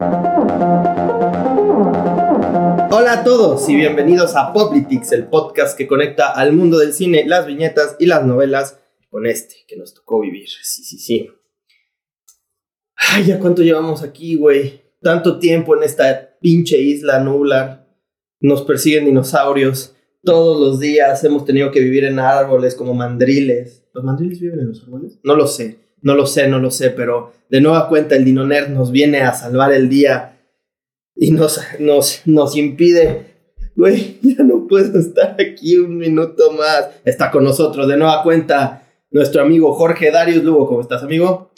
Hola a todos y bienvenidos a Poplitics, el podcast que conecta al mundo del cine, las viñetas y las novelas con este que nos tocó vivir. Sí, sí, sí. Ay, ya cuánto llevamos aquí, güey. Tanto tiempo en esta pinche isla nublar. Nos persiguen dinosaurios. Todos los días hemos tenido que vivir en árboles como mandriles. ¿Los mandriles viven en los árboles? No lo sé, no lo sé, no lo sé, pero de nueva cuenta el Dinoner nos viene a salvar el día y nos, nos, nos impide. Güey, ya no puedo estar aquí un minuto más. Está con nosotros de nueva cuenta nuestro amigo Jorge Darius Lugo. ¿Cómo estás, amigo?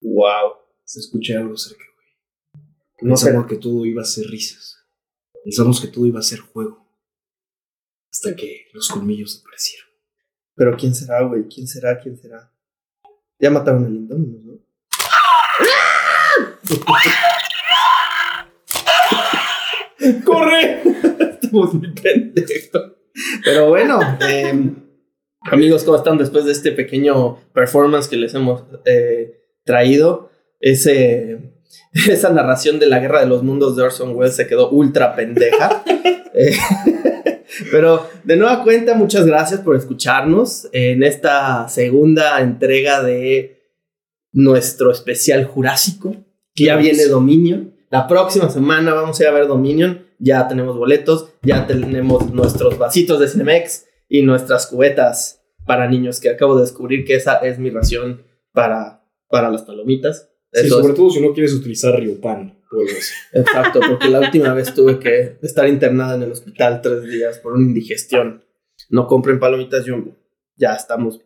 Wow, se escucha algo cerca, güey. No. Pensamos que todo iba a ser risas. Pensamos que todo iba a ser juego. Hasta que los colmillos aparecieron. Pero ¿quién será, güey? ¿Quién será? ¿Quién será? Ya mataron al Indominus, ¿no? ¡Corre! Estamos muy pendejos. Pero bueno, eh, amigos, ¿cómo están después de este pequeño performance que les hemos eh, traído? Ese, esa narración de la guerra de los mundos de Orson Welles se quedó ultra pendeja. Eh, pero de nueva cuenta, muchas gracias por escucharnos en esta segunda entrega de nuestro especial jurásico, que ya viene Dominion. La próxima semana vamos a ir a ver Dominion. Ya tenemos boletos, ya tenemos nuestros vasitos de Cinemex y nuestras cubetas para niños, que acabo de descubrir que esa es mi ración para, para las palomitas. Sí, sobre todo si no quieres utilizar Riopan Exacto, porque la última vez tuve que estar internada en el hospital tres días por una indigestión. No compren palomitas Jumbo. Ya estamos.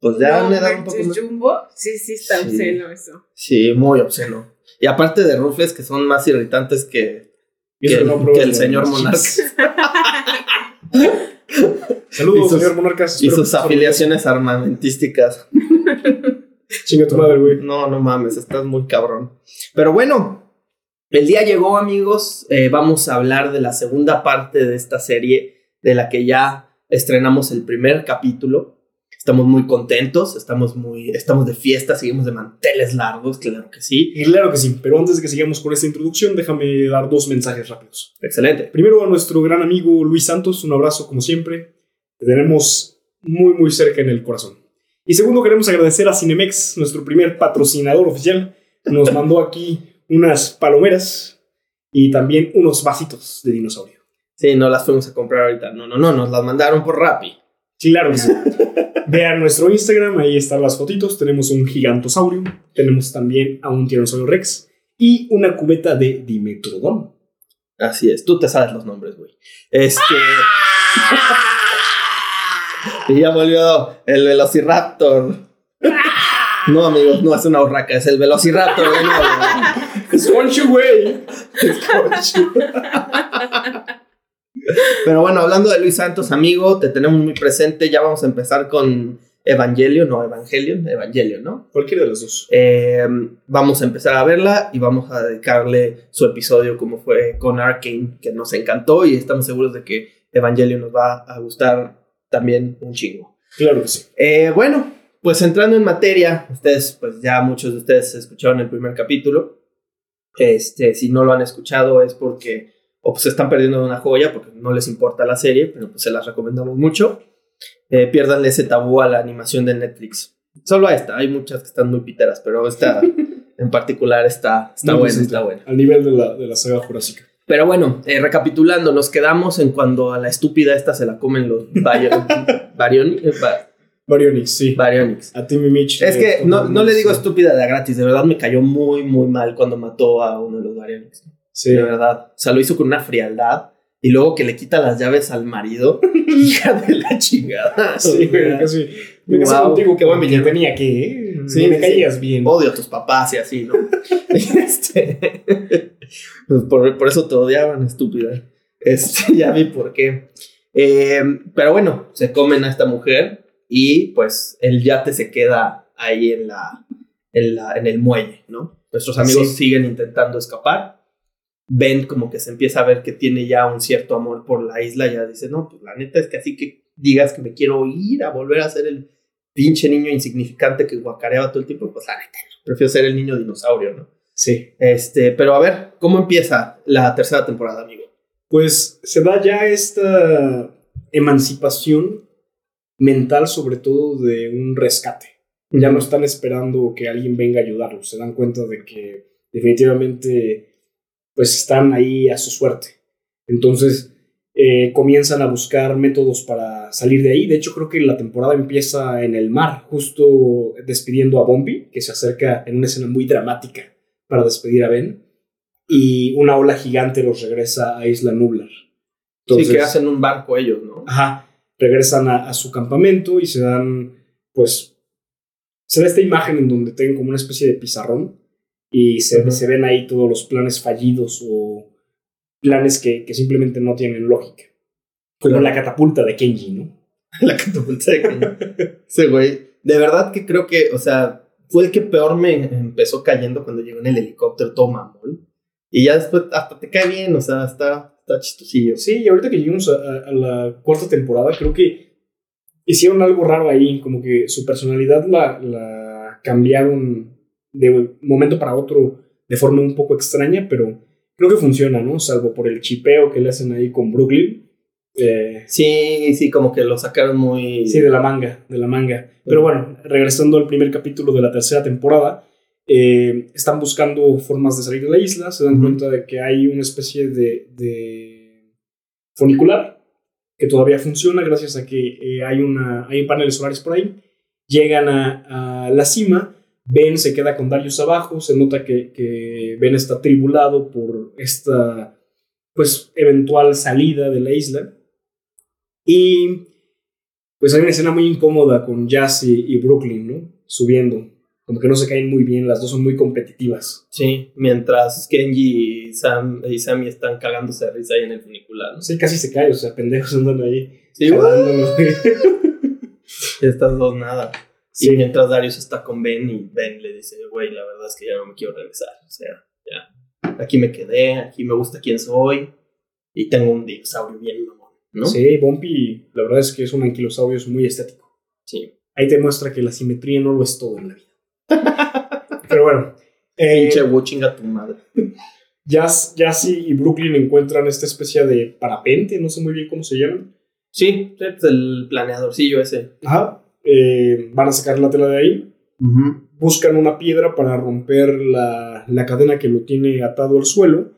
Pues ya no, me da un poco más. Jumbo, sí, sí está Sí. obsceno eso. Sí, muy obsceno. Y aparte de rufles que son más irritantes que, que, el, no que pruebas el de señor las monarca chips. Y Saludos, sus- señor Monarcas. y sus afiliaciones armamentísticas. Chinga tu madre, güey. No, no mames, estás muy cabrón. Pero bueno, el día llegó, amigos. Eh, vamos a hablar de la segunda parte de esta serie, de la que ya estrenamos el primer capítulo. Estamos muy contentos, estamos muy, estamos de fiesta, seguimos de manteles largos, claro que sí. Y claro que sí, pero antes de que sigamos con esta introducción, déjame dar dos mensajes rápidos. Excelente. Primero a nuestro gran amigo Luis Santos, un abrazo como siempre. Te tenemos muy muy cerca en el corazón. Y segundo, queremos agradecer a Cinemex, nuestro primer patrocinador oficial. Nos mandó aquí unas palomeras y también unos vasitos de dinosaurio. Sí, no las fuimos a comprar ahorita. No, no, no, nos las mandaron por Rappi. Claro que sí. Vean nuestro Instagram, ahí están las fotitos. Tenemos un gigantosaurio, tenemos también a un tiranosaurio rex y una cubeta de Dimetrodon. Así es, tú te sabes los nombres, güey. Este. y ya volvió el Velociraptor. No, amigos, no es una urraca, es el Velociraptor de nuevo. Squanchy, güey. Pero bueno, hablando de Luis Santos, amigo, te tenemos muy presente. Ya vamos a empezar con Evangelion, no Evangelion, Evangelion, ¿no? Cualquiera de los dos. Eh, vamos a empezar a verla y vamos a dedicarle su episodio como fue con Arkane, que nos encantó y estamos seguros de que Evangelion nos va a gustar también un chingo. Claro que sí. Eh, bueno, pues entrando en materia, ustedes, pues ya muchos de ustedes escucharon el primer capítulo. Este, si no lo han escuchado es porque o pues están perdiendo una joya porque no les importa la serie, pero pues se las recomendamos mucho. Eh, piérdanle ese tabú a la animación de Netflix. Solo a esta, hay muchas que están muy piteras, pero esta en particular está, está Muy buena, está buena. Al nivel de la, de la saga jurásica. Pero bueno, eh, recapitulando, nos quedamos en cuando a la estúpida esta se la comen los Bario- Barioni- eh, Ba- Baryonyx, sí. Baryonyx. A Timmy Mitch. Es que no, no le digo estúpida de gratis, de verdad me cayó muy, muy mal cuando mató a uno de los Baryonyx. Sí. De verdad. O sea, lo hizo con una frialdad. Y luego que le quita las llaves al marido. Hija de la chingada. Sí, güey, casi. Me casé contigo qué buen villano. tenía que, ¿eh? Sí, me sí, caías bien. Odio a tus papás y así, ¿no? este, pues por, por eso te odiaban, estúpida. Este, ya vi por qué. Eh, pero bueno, se comen a esta mujer y pues el yate se queda ahí en la, en la en el muelle, ¿no? Nuestros amigos Sí. siguen intentando escapar. Ben como que se empieza a ver que tiene ya un cierto amor por la isla, ya dice, no, pues la neta es que así que digas que me quiero ir a volver a ser el pinche niño insignificante que guacareaba todo el tiempo, pues la neta, prefiero ser el niño dinosaurio, ¿no? Sí. Este, pero a ver, ¿cómo empieza la tercera temporada, amigo? Pues se da ya esta emancipación mental, sobre todo de un rescate. Ya no están esperando que alguien venga a ayudarlos, se dan cuenta de que definitivamente pues están ahí a su suerte. Entonces eh, comienzan a buscar métodos para salir de ahí. De hecho, creo que la temporada empieza en el mar, justo despidiendo a Bombi, que se acerca en una escena muy dramática para despedir a Ben. Y una ola gigante los regresa a Isla Nublar. sí, que hacen un barco ellos, ¿no? Ajá. Regresan a, a su campamento y se dan, pues, se da esta imagen en donde tienen como una especie de pizarrón y se, se ven ahí todos los planes fallidos o planes que, que simplemente no tienen lógica. Como la catapulta de Kenji, ¿no? la catapulta de Kenji. sí, güey. De verdad que creo que, o sea, fue el que peor me empezó cayendo cuando llegó en el helicóptero todo mamón. Y ya después hasta te cae bien, o sea, está, está chistosillo. Sí, y ahorita que llegamos a, a la cuarta temporada, creo que hicieron algo raro ahí, como que su personalidad la, la cambiaron de un momento para otro de forma un poco extraña, pero creo que funciona, ¿no? Salvo por el chipeo que le hacen ahí con Brooklyn. Eh, sí, sí, como que lo sacaron muy... Sí, de la manga, de la manga. Pero bueno, regresando al primer capítulo de la tercera temporada, eh, están buscando formas de salir de la isla, se dan cuenta de que hay una especie de, de funicular que todavía funciona gracias a que eh, hay, una, hay paneles solares por ahí. Llegan a, a, la cima, Ben se queda con Darius abajo, se nota que, que Ben está tribulado por esta pues eventual salida de la isla. Y pues hay una escena muy incómoda con Jazz y, y Brooklyn, ¿no? Subiendo como que no se caen muy bien, las dos son muy competitivas. Sí, mientras Kenji y, Sam, y Sammy están cagándose de risa ahí en el funicular. ¿no? Sí, casi se cae, o sea, pendejos andan ahí. Sí, Estas dos nada. Sí. Y mientras Darius está con Ben y Ben le dice, güey, la verdad es que ya no me quiero regresar. O sea, ya. Aquí me quedé, aquí me gusta quién soy y tengo un dinosaurio bien mamón, ¿no? Sí, Bumpy, la verdad es que es un anquilosaurio muy estético. Sí. Ahí te muestra que la simetría no lo es todo en la vida. Pero bueno. Eh, Pinche watching a tu madre. Jazz, Jazzy y Brooklyn encuentran esta especie de parapente, no sé muy bien cómo se llaman. Sí, es el planeadorcillo ese. Ajá. Eh, van a sacar la tela de ahí. Uh -huh. Buscan una piedra para romper la, la, cadena que lo tiene atado al suelo.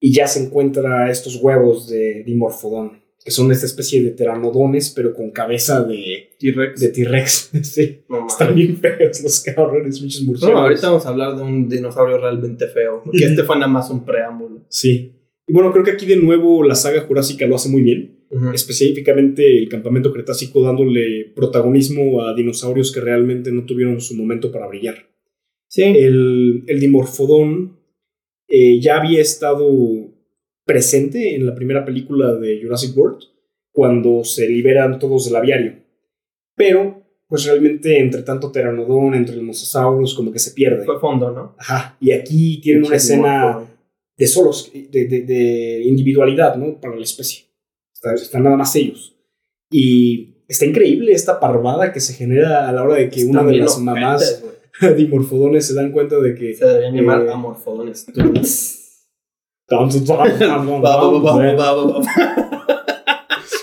Y ya se encuentra estos huevos de dimorfodón que son esta especie de teranodones, pero con cabeza de T-Rex. De T-Rex, sí. No, Están bien feos los cabrones, muchos murciélagos. No, ahorita vamos a hablar de un dinosaurio realmente feo, porque este fue nada más un preámbulo. Sí. Y bueno, creo que aquí de nuevo la saga jurásica lo hace muy bien. Uh -huh. Específicamente el campamento cretácico dándole protagonismo a dinosaurios que realmente no tuvieron su momento para brillar. Sí. El, el dimorfodón eh, ya había estado presente en la primera película de Jurassic World, cuando se liberan todos del aviario. Pero, pues realmente entre tanto Pteranodon, entre los mosasaurus, como que se pierde. Fue fondo, ¿no? Ajá. Y aquí tienen una escena de solos, de, de, de, individualidad, ¿no? Para la especie. Están está nada más ellos. Y está increíble esta parvada que se genera a la hora de que Están una de las mamás güey. dimorfodones se dan cuenta de que... Se deberían llamar eh, amorfodones.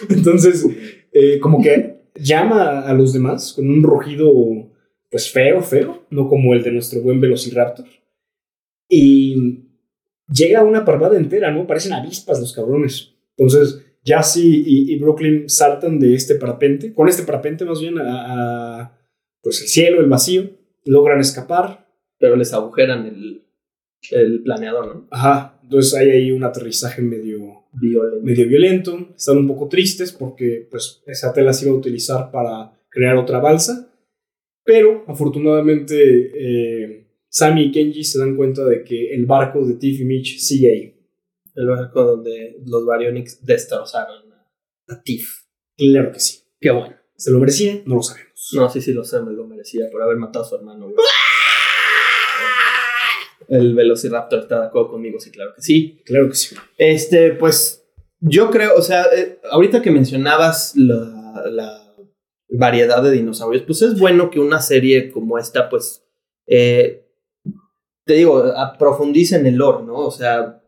Entonces, eh, como que llama a los demás con un rugido, pues feo, feo, no como el de nuestro buen Velociraptor. Y llega una parvada entera, ¿no? Parecen avispas los cabrones. Entonces, Jassy y, y Brooklyn saltan de este parapente, con este parapente más bien, a, a pues el cielo, el vacío, logran escapar. Pero les agujeran el, el planeador, ¿no? Ajá, entonces hay ahí un aterrizaje medio Violento. medio violento. Están un poco tristes porque pues, esa tela se iba a utilizar para crear otra balsa. Pero afortunadamente eh, Sammy y Kenji se dan cuenta de que el barco de Tiff y Mitch sigue ahí. El barco donde los Baryonyx destrozaron a, Tiff. Claro que sí. Qué bueno. ¿Se lo merecía? No lo sabemos. No, sí, sí lo sé, me lo merecía por haber matado a su hermano. El Velociraptor está de acuerdo conmigo, sí, claro que sí. Claro que sí. Este, pues, yo creo, o sea, eh, ahorita que mencionabas la, la, variedad de dinosaurios, pues es bueno que una serie como esta, pues, eh, te digo, profundiza en el lore, ¿no? O sea,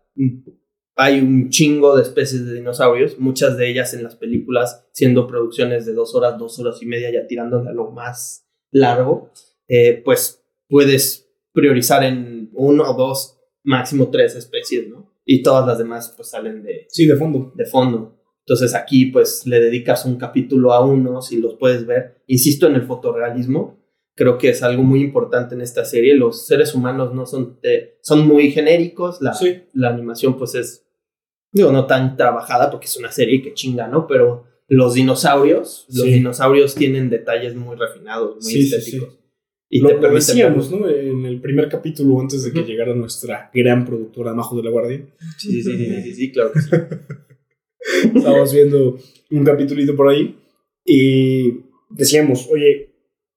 hay un chingo de especies de dinosaurios, muchas de ellas en las películas siendo producciones de dos horas, dos horas y media, ya tirándole a lo más largo, eh, pues puedes priorizar en uno o dos, máximo tres especies, ¿no? Y todas las demás pues salen de, Sí, de fondo. de fondo. Entonces aquí pues le dedicas un capítulo a uno, si los puedes ver. Insisto en el fotorrealismo, creo que es algo muy importante en esta serie. Los seres humanos no son, de- son muy genéricos, la, Sí. la animación pues es, digo, no tan trabajada porque es una serie que chinga, ¿no? Pero los dinosaurios, los dinosaurios tienen detalles muy refinados, muy sí, estéticos. Y lo, te lo decíamos. ¿no? En el primer capítulo, antes de que llegara nuestra gran productora Majo de la Guardia, Sí, sí, sí, sí, sí, sí, claro que sí. estábamos viendo un capítulito por ahí y decíamos, oye,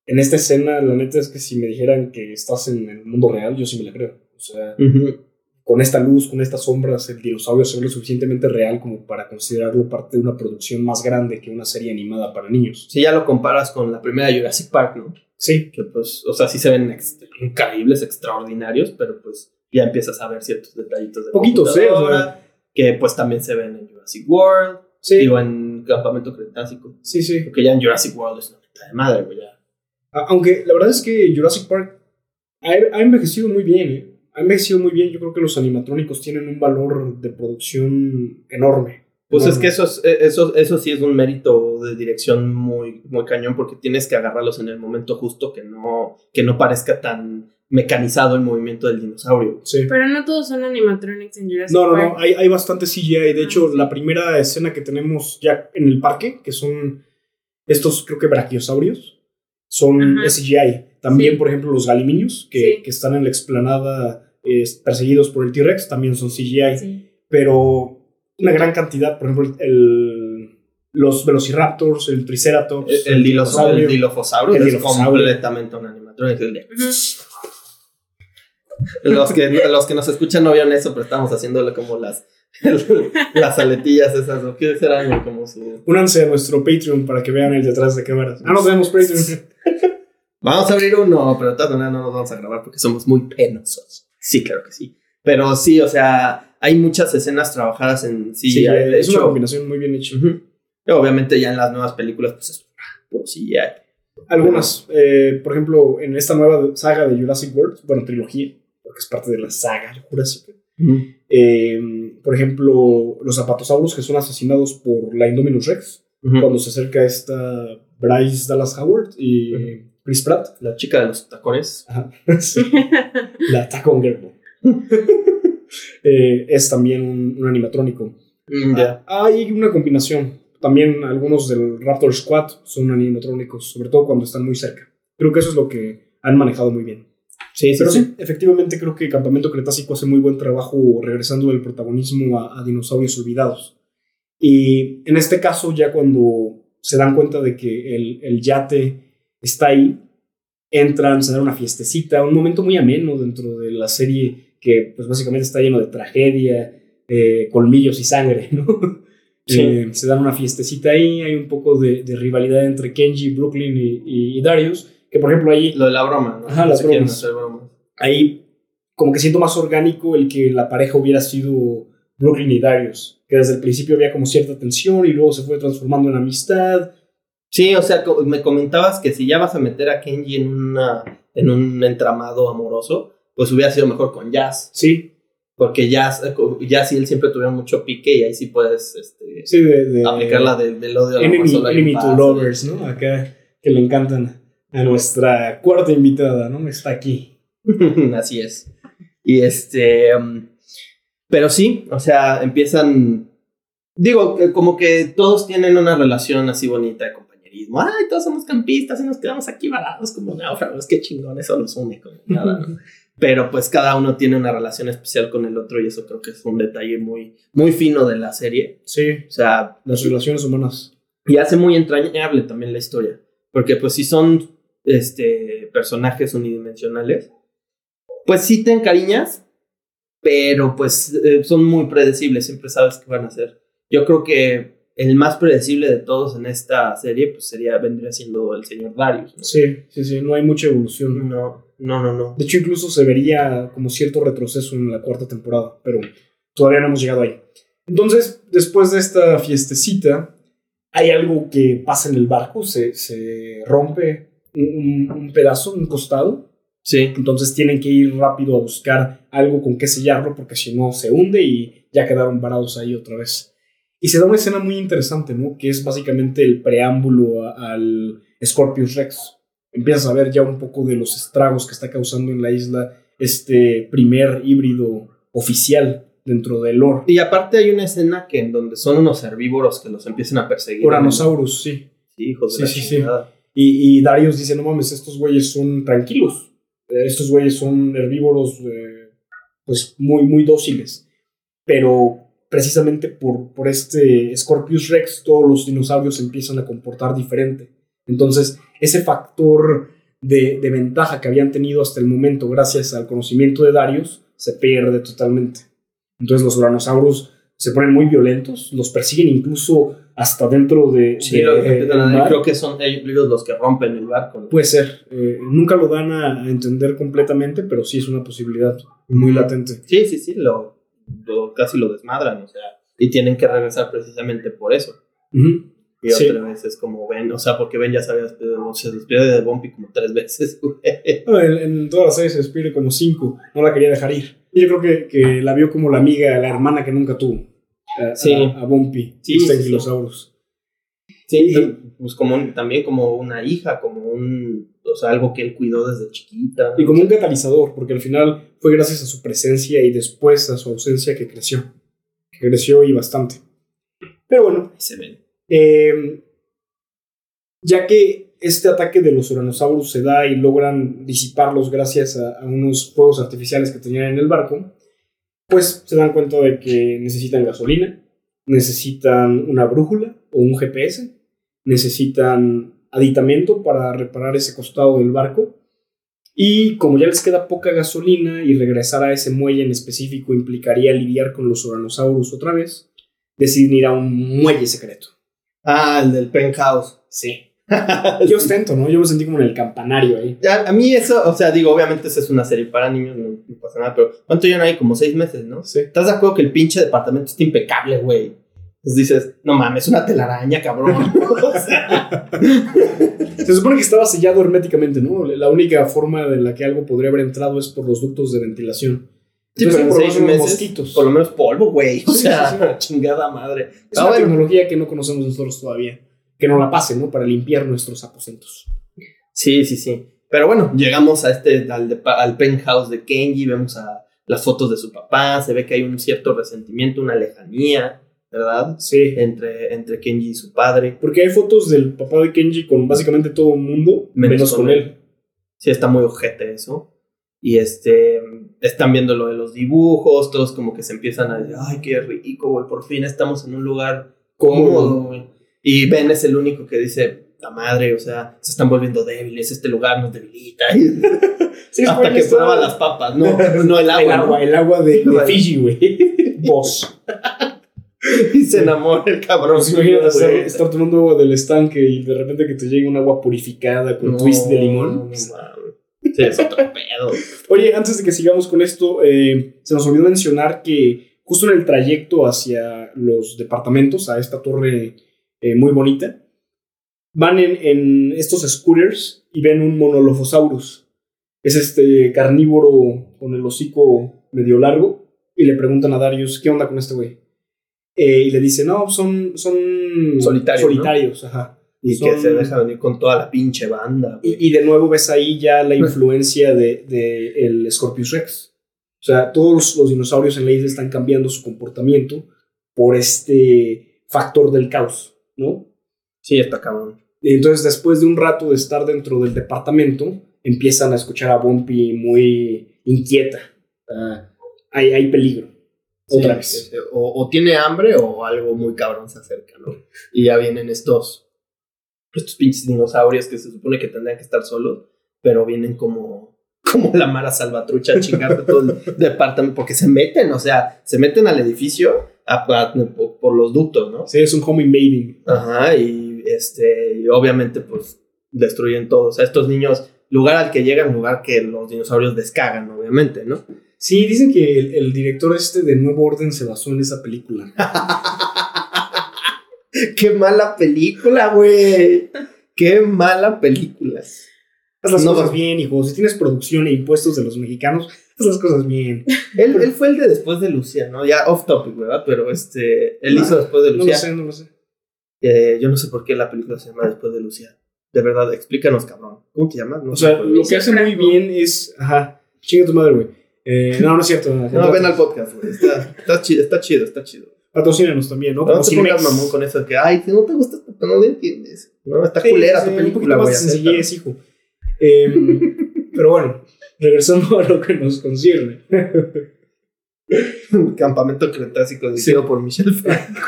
en esta escena, la neta es que si me dijeran que estás en el mundo real, yo sí me la creo. O sea, Ujú. con esta luz, con estas sombras, el dinosaurio se ve lo suficientemente real como para considerarlo parte de una producción más grande que una serie animada para niños. Si ya lo comparas con la primera Jurassic Park, ¿no? Sí, que pues, o sea, sí se ven ex- increíbles, extraordinarios, pero pues ya empiezas a ver ciertos detallitos de Poquitos, ¿eh? O computadora, que pues también se ven en Jurassic World, sí, digo, en Campamento Cretácico, sí, sí. porque ya en Jurassic World es una puta de madre, güey, ya. Aunque la verdad es que Jurassic Park ha, ha envejecido muy bien, ¿eh? Ha envejecido muy bien. Yo creo que los animatrónicos tienen un valor de producción enorme. Pues es que eso, es- eh, eso, eso sí es un mérito de dirección muy, muy cañón, porque tienes que agarrarlos en el momento justo, que no, que no parezca tan mecanizado el movimiento del dinosaurio. Sí. Pero no todos son animatronics en Jurassic No, no, Park. no. Hay, hay bastante CGI. De Ah, hecho, sí. la primera escena que tenemos ya en el parque, que son estos, creo que brachiosaurios, son Ajá. CGI. También, Sí. por ejemplo, los galimiños, que, Sí. que están en la explanada eh, perseguidos por el T-Rex, también son CGI. Sí. pero una gran cantidad, por ejemplo, el, los Velociraptors, el Triceratops, El, el, el dilofosaurio El es completamente un animatronic. Los que, los que nos escuchan no vieron eso, pero estamos haciéndole como las, las aletillas esas, ¿o qué serán? Como su... Únanse a nuestro Patreon para que vean el detrás de cámaras. Ah, no tenemos Patreon. Vamos a abrir uno, pero de todas maneras no nos vamos a grabar porque somos muy penosos. Sí, claro que sí. Pero sí, o sea, hay muchas escenas trabajadas en CGI. Sí, de es una hecho, combinación muy bien hecha. ujú. Y obviamente ya en las nuevas películas, pues es puro CGI. Algunas, eh, por ejemplo, en esta nueva saga de Jurassic World, bueno, trilogía, porque es parte de la saga Jurassic. eh, por ejemplo, los zapatosauros que son asesinados por la Indominus Rex, Ujú. cuando se acerca esta Bryce Dallas Howard y Ujú. Chris Pratt. La chica de los tacones. Ajá. Sí. La Tacon Girl. Eh, es también un, un animatrónico. Mm. Ah, hay una combinación. También algunos del Raptor Squad son animatrónicos, sobre todo cuando están muy cerca. Creo que eso es lo que han manejado muy bien. Sí, sí, Pero sí. sí, efectivamente creo que Campamento Cretácico hace muy buen trabajo regresando del protagonismo a, a dinosaurios olvidados. Y en este caso, ya cuando se dan cuenta de que el, el yate está ahí, entran, se dan una fiestecita, un momento muy ameno dentro de la serie que pues básicamente está lleno de tragedia, eh, colmillos y sangre, ¿no? Sí. Eh, se dan una fiestecita ahí, hay un poco de, de rivalidad entre Kenji, Brooklyn y, y- y Darius, que por ejemplo ahí Lo de la broma, ¿no? Ajá, las bromas. ahí como que siento más orgánico el que la pareja hubiera sido Brooklyn y Darius, que desde el principio había como cierta tensión y luego se fue transformando en amistad. Sí, o sea, me comentabas que si ya vas a meter a Kenji en, una, en un entramado amoroso, pues hubiera sido mejor con Jazz. Sí, Porque Jazz, eh, Jazz y él siempre tuvieron mucho pique y ahí sí puedes este, sí, de, de aplicar la del, del odio al amor, enemy, enemy to lovers, ¿no? Acá que le encantan a nuestra cuarta invitada, ¿no? Está aquí. Así es. Y este. um, pero sí, o sea, empiezan. Digo, como que todos tienen una relación así bonita de compañerismo. Ay, todos somos campistas y nos quedamos aquí varados como náufragos. Qué chingón, eso nos une como nada, ¿no? Pero pues cada uno tiene una relación especial con el otro y eso creo que es un detalle muy, muy fino de la serie. Sí, O sea, las relaciones humanas. y hace muy entrañable también la historia. Porque pues si son este, personajes unidimensionales, pues sí te encariñas, pero pues eh, son muy predecibles, siempre sabes qué van a hacer. Yo creo que el más predecible de todos en esta serie, pues sería, vendría siendo el señor Darius. ¿no? Sí, sí, sí, no hay mucha evolución. No, no, no, no. De hecho, incluso se vería como cierto retroceso en la cuarta temporada, pero todavía no hemos llegado ahí. Entonces, después de esta fiestecita, hay algo que pasa en el barco, se, se rompe un, un- pedazo, un costado, Sí. entonces tienen que ir rápido a buscar algo con que sellarlo porque si no se hunde y ya quedaron varados ahí otra vez. Y se da una escena muy interesante, ¿no? Que es básicamente el preámbulo a- al Scorpius Rex. Empiezas a ver ya un poco de los estragos que está causando en la isla este primer híbrido oficial dentro del lore. Y aparte hay una escena que en donde son unos herbívoros que los empiezan a perseguir. Uranosaurus, sí. Sí, hijos de Sí, la sí. Y, y Darius dice, no mames, estos güeyes son tranquilos. Eh, Estos güeyes son herbívoros, eh, pues muy, muy dóciles. Pero precisamente por, por este Scorpius Rex, todos los dinosaurios se empiezan a comportar diferente. Entonces, ese factor de, de ventaja que habían tenido hasta el momento, gracias al conocimiento de Darius, se pierde totalmente. Entonces, los Uranosaurus se ponen muy violentos, los persiguen incluso hasta dentro de. Sí, de- lo- eh, creo que son ellos los que rompen el barco. ¿no? Puede ser. eh, nunca lo dan a entender completamente, pero sí es una posibilidad muy latente. Sí, sí, sí, lo, lo- casi lo desmadran, o sea, y tienen que regresar precisamente por eso. Y Sí. otra vez es como ven, o sea, porque ven ya despedido, se despierde de Bumpy como tres veces. No, en, en toda la serie se despide como cinco. No la quería dejar ir. Y yo creo que, que la vio como la amiga, la hermana que nunca tuvo. A, Sí. a, a Bumpy. Sí, los sí. Anquilosaurus. Sí, pues como un- también como una hija, como un, o sea, algo que él cuidó desde chiquita. Y como un catalizador, porque al final fue gracias a su presencia y después a su ausencia que creció. Que creció y bastante. Pero bueno, Ahí se ven. Eh, ya que este ataque de los Uranosaurus se da y logran disiparlos gracias a, unos fuegos artificiales que tenían en el barco, pues se dan cuenta de que necesitan gasolina, necesitan una brújula o un GPS, necesitan aditamento para reparar ese costado del barco. Y como ya les queda poca gasolina y regresar a ese muelle en específico implicaría lidiar con los Uranosaurus otra vez, deciden ir a un muelle secreto. Ah, el del penthouse. Sí. Qué ostento, ¿no? Yo me sentí como en el campanario ahí. Ya, a mí eso, o sea, digo, obviamente esa es una serie para niños, no, no pasa nada, pero ¿cuánto llevan ahí? Como seis meses, ¿no? Sí. ¿Estás de acuerdo que el pinche departamento está impecable, güey? Entonces dices, no mames, una telaraña, cabrón. O sea, Se supone que estaba sellado herméticamente, ¿no? La única forma de la que algo podría haber entrado es por los ductos de ventilación. Sí, pero en por lo seis menos unos meses, mosquitos. por lo menos polvo, güey. O sea, sí, sí. chingada madre. Es Ah, una bueno. tecnología que no conocemos nosotros todavía. Que no la pasen, ¿no? Para limpiar nuestros aposentos. Sí, sí, sí. Pero bueno, llegamos a este, al, al penthouse de Kenji, vemos a las fotos de su papá, se ve que hay un cierto resentimiento, una lejanía, ¿verdad? Sí. Entre, entre Kenji y su padre. Porque hay fotos del papá de Kenji con básicamente todo el mundo, Menos con él. él. Sí, está muy ojete eso. Y este, están viendo lo de los dibujos, todos como que se empiezan a decir, ay, qué rico, güey, por fin estamos en un lugar cómodo, güey. Y Ben es el único que dice, la madre, o sea, se están volviendo débiles, este lugar nos debilita. Sí, Hasta que prueba las papas, no, no el agua. El ¿no? agua, el agua de. Fiji, güey. Vos. Y se enamora el cabrón. Pues imagínate estar, estar tomando agua del estanque y de repente que te llegue un agua purificada con No, twist de no limón. mames. Sí, es otro pedo. Oye, antes de que sigamos con esto, eh, se nos olvidó mencionar que justo en el trayecto hacia los departamentos, a esta torre eh, muy bonita, van en, en estos scooters y ven un monolophosaurus. Es este carnívoro con el hocico medio largo y le preguntan a Darius, ¿qué onda con este güey? Eh, y le dice, no, son, son Solitarios, ¿no? solitarios ajá. Y Son- que se deja venir con toda la pinche banda. Y, y de nuevo ves ahí ya la influencia de, de el Scorpius Rex. O sea, todos los, dinosaurios en la isla están cambiando su comportamiento por este factor del caos, ¿no? Sí, está cabrón. Y entonces, después de un rato de estar dentro del departamento, empiezan a escuchar a Bumpy muy inquieta. Ah, hay, hay peligro. Otra Sí, vez. O, o tiene hambre o algo muy cabrón se acerca, ¿no? Y ya vienen estos, estos pinches dinosaurios que se supone que tendrían que estar solos, pero vienen como, como la mara salvatrucha a chingarte todo el departamento, porque se meten, o sea, se meten al edificio, a- a- por, por los ductos, ¿no? Sí, es un home invading. Ajá, y este, y obviamente, pues, destruyen todo. O sea, estos niños, lugar al que llegan, lugar que los dinosaurios descagan, obviamente, ¿no? Sí, dicen que el, el director este de Nuevo Orden se basó en esa película. Qué mala película, güey. Qué mala película. Haz las No, cosas no. bien, hijo. Si tienes producción e impuestos de los mexicanos, haz las cosas bien. Él, él fue el de después de Lucía, ¿no? Ya off topic, ¿verdad? Pero este, él hizo después de No lo Lucía. sé, no lo sé. Eh, yo no sé por qué la película se llama Después de Lucía. De verdad, explícanos, cabrón. ¿Cómo te llamas? No O sea, lo que hace muy bien es. Ajá. Chinga tu madre, güey. Eh, no, no es cierto. No, ven al podcast, güey. Está, está chido, está chido, está chido. Patrocínanos también, ¿no? No Como te pongas mamón con eso de que, ay, si no te gusta, pues no lo entiendes. No, está Sí, culera sí, tu película, güey. sencillez, hijo. Em, pero bueno, regresando a lo que nos concierne. Campamento Cretácico dirigido por Michelle Franco,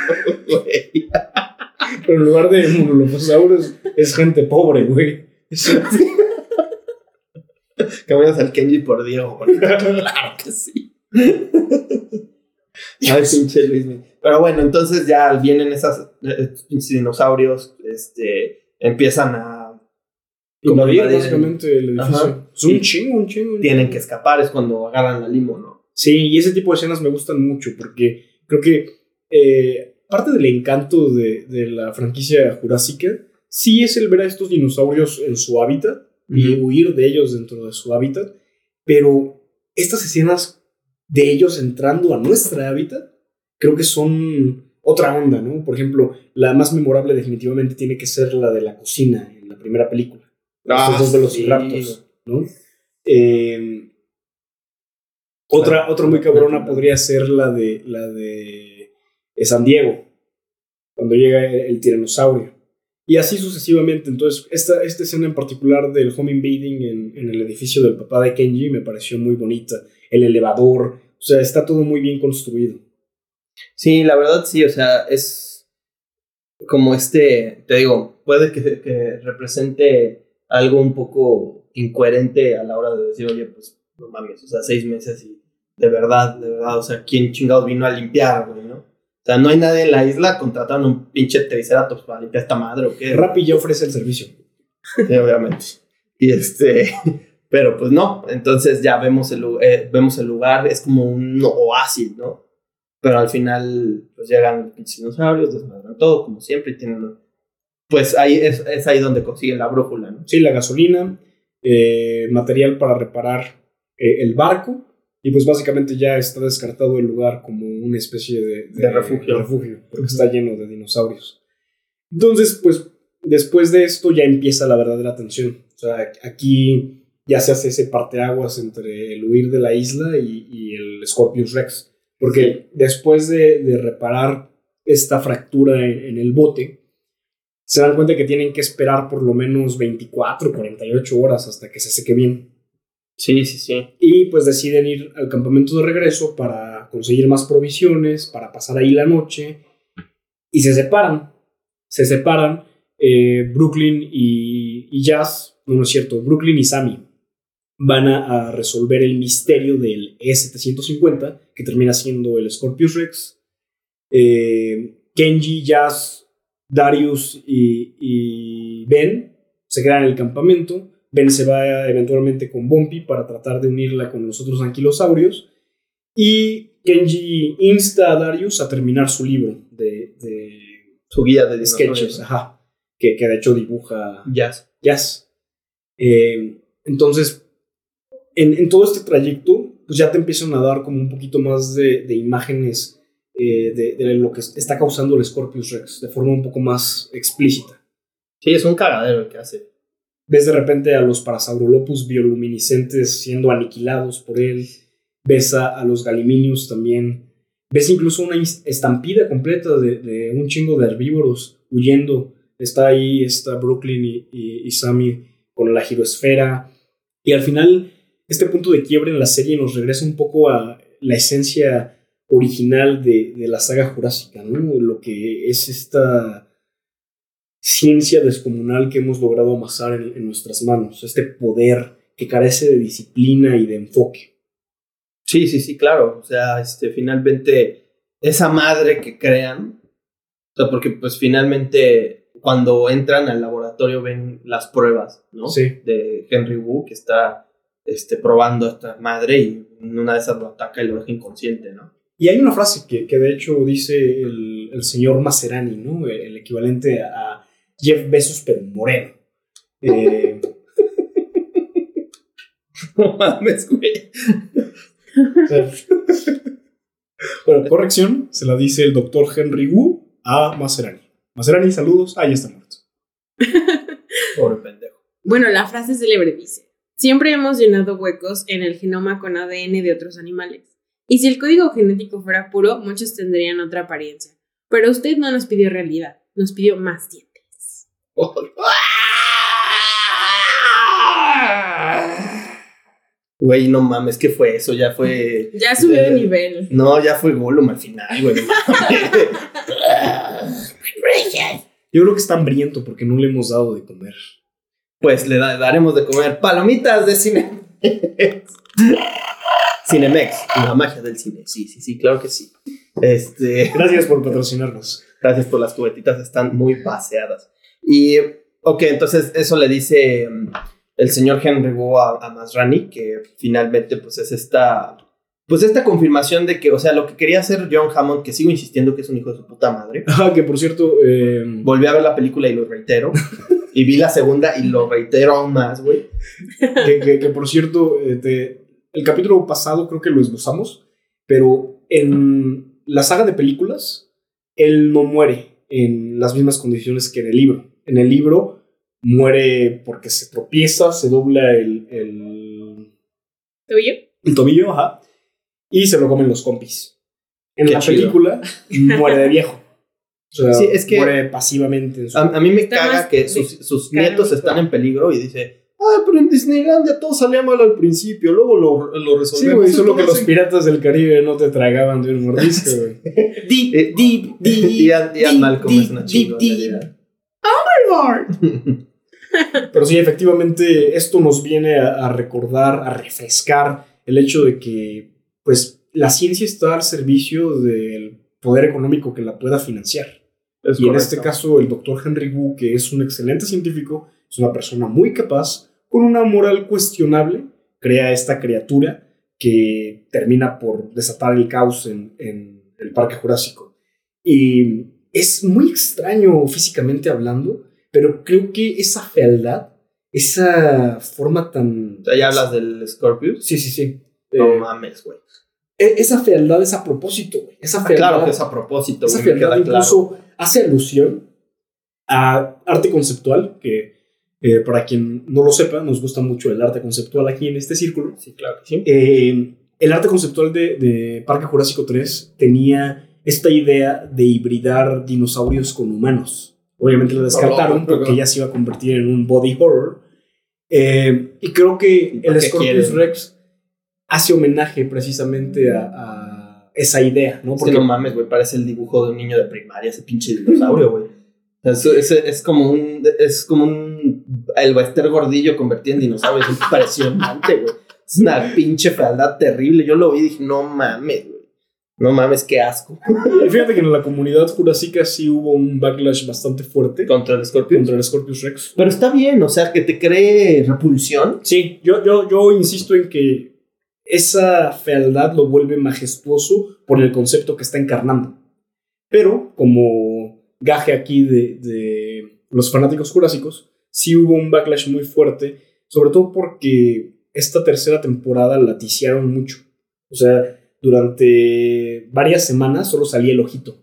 güey. Pero en lugar de monolofosaurus, es gente pobre, güey. Cambias al Kenji por Diego. Claro que sí. Ay, pinche Luis. Pero bueno, entonces ya vienen esas eh, dinosaurios, este, empiezan a Invadir básicamente el edificio. Ajá. Es un chingo, un chingo. tienen que escapar, es cuando agarran la limo, ¿no? Sí, y ese tipo de escenas me gustan mucho porque creo que eh, parte del encanto de, de la franquicia jurásica sí es el ver a estos dinosaurios en su hábitat y huir de ellos dentro de su hábitat, pero estas escenas de ellos entrando a nuestra hábitat creo que son otra onda, ¿no? Por ejemplo, la más memorable definitivamente tiene que ser la de la cocina en la primera película. Estos dos velociraptors, ¿no? Eh, otra, otra muy cabrona podría ser la de la de eh, San Diego, cuando llega el tiranosaurio. Y así sucesivamente. Entonces, esta, esta escena en particular del home invading en, en el edificio del papá de Kenji me pareció muy bonita. El elevador, o sea, está todo muy bien construido. Sí, la verdad sí, o sea, es como este, te digo, puede que, que represente algo un poco incoherente a la hora de decir, oye, pues no mames, o sea, seis meses y de verdad, de verdad, o sea, ¿quién chingados vino a limpiar, güey, no? O sea, no hay nadie en la isla, contrataron un pinche triceratops para limpiar esta madre o qué. Rappi ya ofrece el servicio. Sí, obviamente. Y este, pero pues no, entonces ya vemos el, eh, vemos el lugar, es como un oasis, ¿no? Pero al final, pues llegan los dinosaurios, desmadran todo, como siempre, y tienen. Pues ahí es, es ahí donde consiguen la brújula, ¿no? Sí, la gasolina, eh, material para reparar eh, el barco. Y pues básicamente ya está descartado el lugar como una especie de, De refugio. refugio, porque está lleno de dinosaurios. Entonces, pues después de esto ya empieza la verdadera tensión. O sea, aquí ya se hace ese parteaguas entre el huir de la isla y, y el Scorpius Rex. Porque después de, de reparar esta fractura en, en el bote, se dan cuenta que tienen que esperar por lo menos 24, 48 horas hasta que se seque bien. Sí, sí, sí. Y pues deciden ir al campamento de regreso para conseguir más provisiones, para pasar ahí la noche. Y se separan. Se separan eh, Brooklyn y, y Jazz. No, no es cierto. Brooklyn y Sammy van a, a resolver el misterio del E750, que termina siendo el Scorpius Rex. Eh, Kenji, Jazz, Darius y, y Ben se quedan en el campamento. Ben se va eventualmente con Bumpy para tratar de unirla con los otros anquilosaurios. Y Kenji insta a Darius a terminar su libro de, de Su guía de sketches, ajá, que, que de hecho dibuja Jazz. Jazz. Eh, entonces, en, en todo este trayecto, pues ya te empiezan a dar como un poquito más de, de imágenes eh, de, de lo que está causando el Scorpius Rex de forma un poco más explícita. Sí, es un cagadero el que hace. Ves de repente a los Parasaurolophus bioluminiscentes siendo aniquilados por él. Ves a, a los Galiminius también. Ves incluso una estampida completa de, de un chingo de herbívoros huyendo. Está ahí, está Brooklyn y, y, y Sammy con la girosfera. Y al final, este punto de quiebre en la serie nos regresa un poco a la esencia original de, de la saga jurásica, ¿no? Lo que es esta ciencia descomunal que hemos logrado amasar en, en nuestras manos, este poder que carece de disciplina y de enfoque. Sí, sí, sí, claro. O sea, este, finalmente esa madre que crean. O sea, porque pues finalmente cuando entran al laboratorio ven las pruebas, ¿no? Sí. De Henry Wu que está este, probando esta madre y en una de esas lo ataca y lo deja inconsciente, ¿no? Y hay una frase que, que de hecho dice el, el señor Maserani, ¿no? El equivalente a Jeff Bezos, pero moreno. Eh, No mames, güey. bueno, corrección, se la dice el doctor Henry Wu a Maserani. Maserani, saludos. Ah, ya está muerto. Pobre pendejo. Bueno, la frase célebre dice: Siempre hemos llenado huecos en el genoma con ADN de otros animales. Y si el código genético fuera puro, muchos tendrían otra apariencia. Pero usted no nos pidió realidad, nos pidió más dientes. Güey, no mames, ¿qué fue eso? Ya fue. Ya subió de nivel. No, ya fue Gollum al final, güey. Yo creo que está hambriento porque no le hemos dado de comer. Pues le da- daremos de comer palomitas de cine. Cinemex, la magia del cine. Sí, sí, sí, claro que sí. Este, Gracias por patrocinarnos. gracias por las cubetitas, están muy paseadas. Y, ok, entonces eso le dice mm, el señor Henry Wu a, a Masrani, que finalmente pues es esta, pues esta confirmación de que, o sea, lo que quería hacer John Hammond, que sigo insistiendo que es un hijo de su puta madre, Ah, que por cierto, eh, volví a ver la película y lo reitero, y vi la segunda y lo reitero aún más, güey. que, que- que por cierto, eh, te- el capítulo pasado creo que lo esbozamos, pero en la saga de películas, él no muere en las mismas condiciones que en el libro. En el libro muere porque se tropieza, se dobla el, el, ¿Tuyo? el tobillo, ajá, y se lo comen los compis. En Qué la chido. película muere de viejo. O sea, Sí, es que- muere pasivamente en su... A, a mí me Está caga que de- sus, sus nietos están en peligro y dice, ah, pero en Disneylandia todo salía mal al principio, luego lo, lo Sí, resolvemos. güey, solo que los piratas del Caribe no te tragaban de un mordisco, güey. Deep, eh, deep, deep, Ian, Ian Malcolm es una chingonería. Pero sí, efectivamente, esto nos viene a, a recordar, a refrescar el hecho de que, pues, la ciencia está al servicio del poder económico que la pueda financiar. Es y en correcto. este caso, el doctor Henry Wu, que es un excelente científico, es una persona muy capaz, con una moral cuestionable, crea esta criatura que termina por desatar el caos en, en el Parque Jurásico. Y es muy extraño físicamente hablando, pero creo que esa fealdad, esa forma tan... O sea, ya hablas del Scorpius. Sí, sí, sí. No Eh, mames, güey. E- esa fealdad es a propósito, güey. Esa Ah, fealdad, claro que es a propósito, esa güey, fealdad queda claro. incluso hace alusión a arte conceptual, que eh, para quien no lo sepa, nos gusta mucho el arte conceptual aquí en este círculo. Sí, claro que sí. Eh, el arte conceptual de, de Parque Jurásico 3 tenía esta idea de hibridar dinosaurios con humanos. Obviamente la descartaron porque ya se iba a convertir en un body horror. Eh, y creo que ¿Para el Scorpius? Rex hace homenaje precisamente a, a esa idea, ¿no? Es que Porque no mames, güey, parece el dibujo de un niño de primaria, ese pinche dinosaurio, güey. O sea, Es, como un. Es como un. El Bester gordillo convertido en dinosaurio. Es impresionante, güey. Es una pinche fealdad terrible. Yo lo vi y dije, no mames, güey. No mames, qué asco. Y fíjate que en la comunidad jurásica sí hubo un backlash bastante fuerte Contra el Scorpion. contra el Scorpius Rex. Pero está bien, o sea, que te cree repulsión. Sí, yo, yo, yo insisto en que esa fealdad lo vuelve majestuoso por el concepto que está encarnando. Pero, como gaje aquí de, de los fanáticos jurásicos, sí hubo un backlash muy fuerte, sobre todo porque esta tercera temporada la ticiaron mucho. O sea, durante varias semanas solo salía el ojito,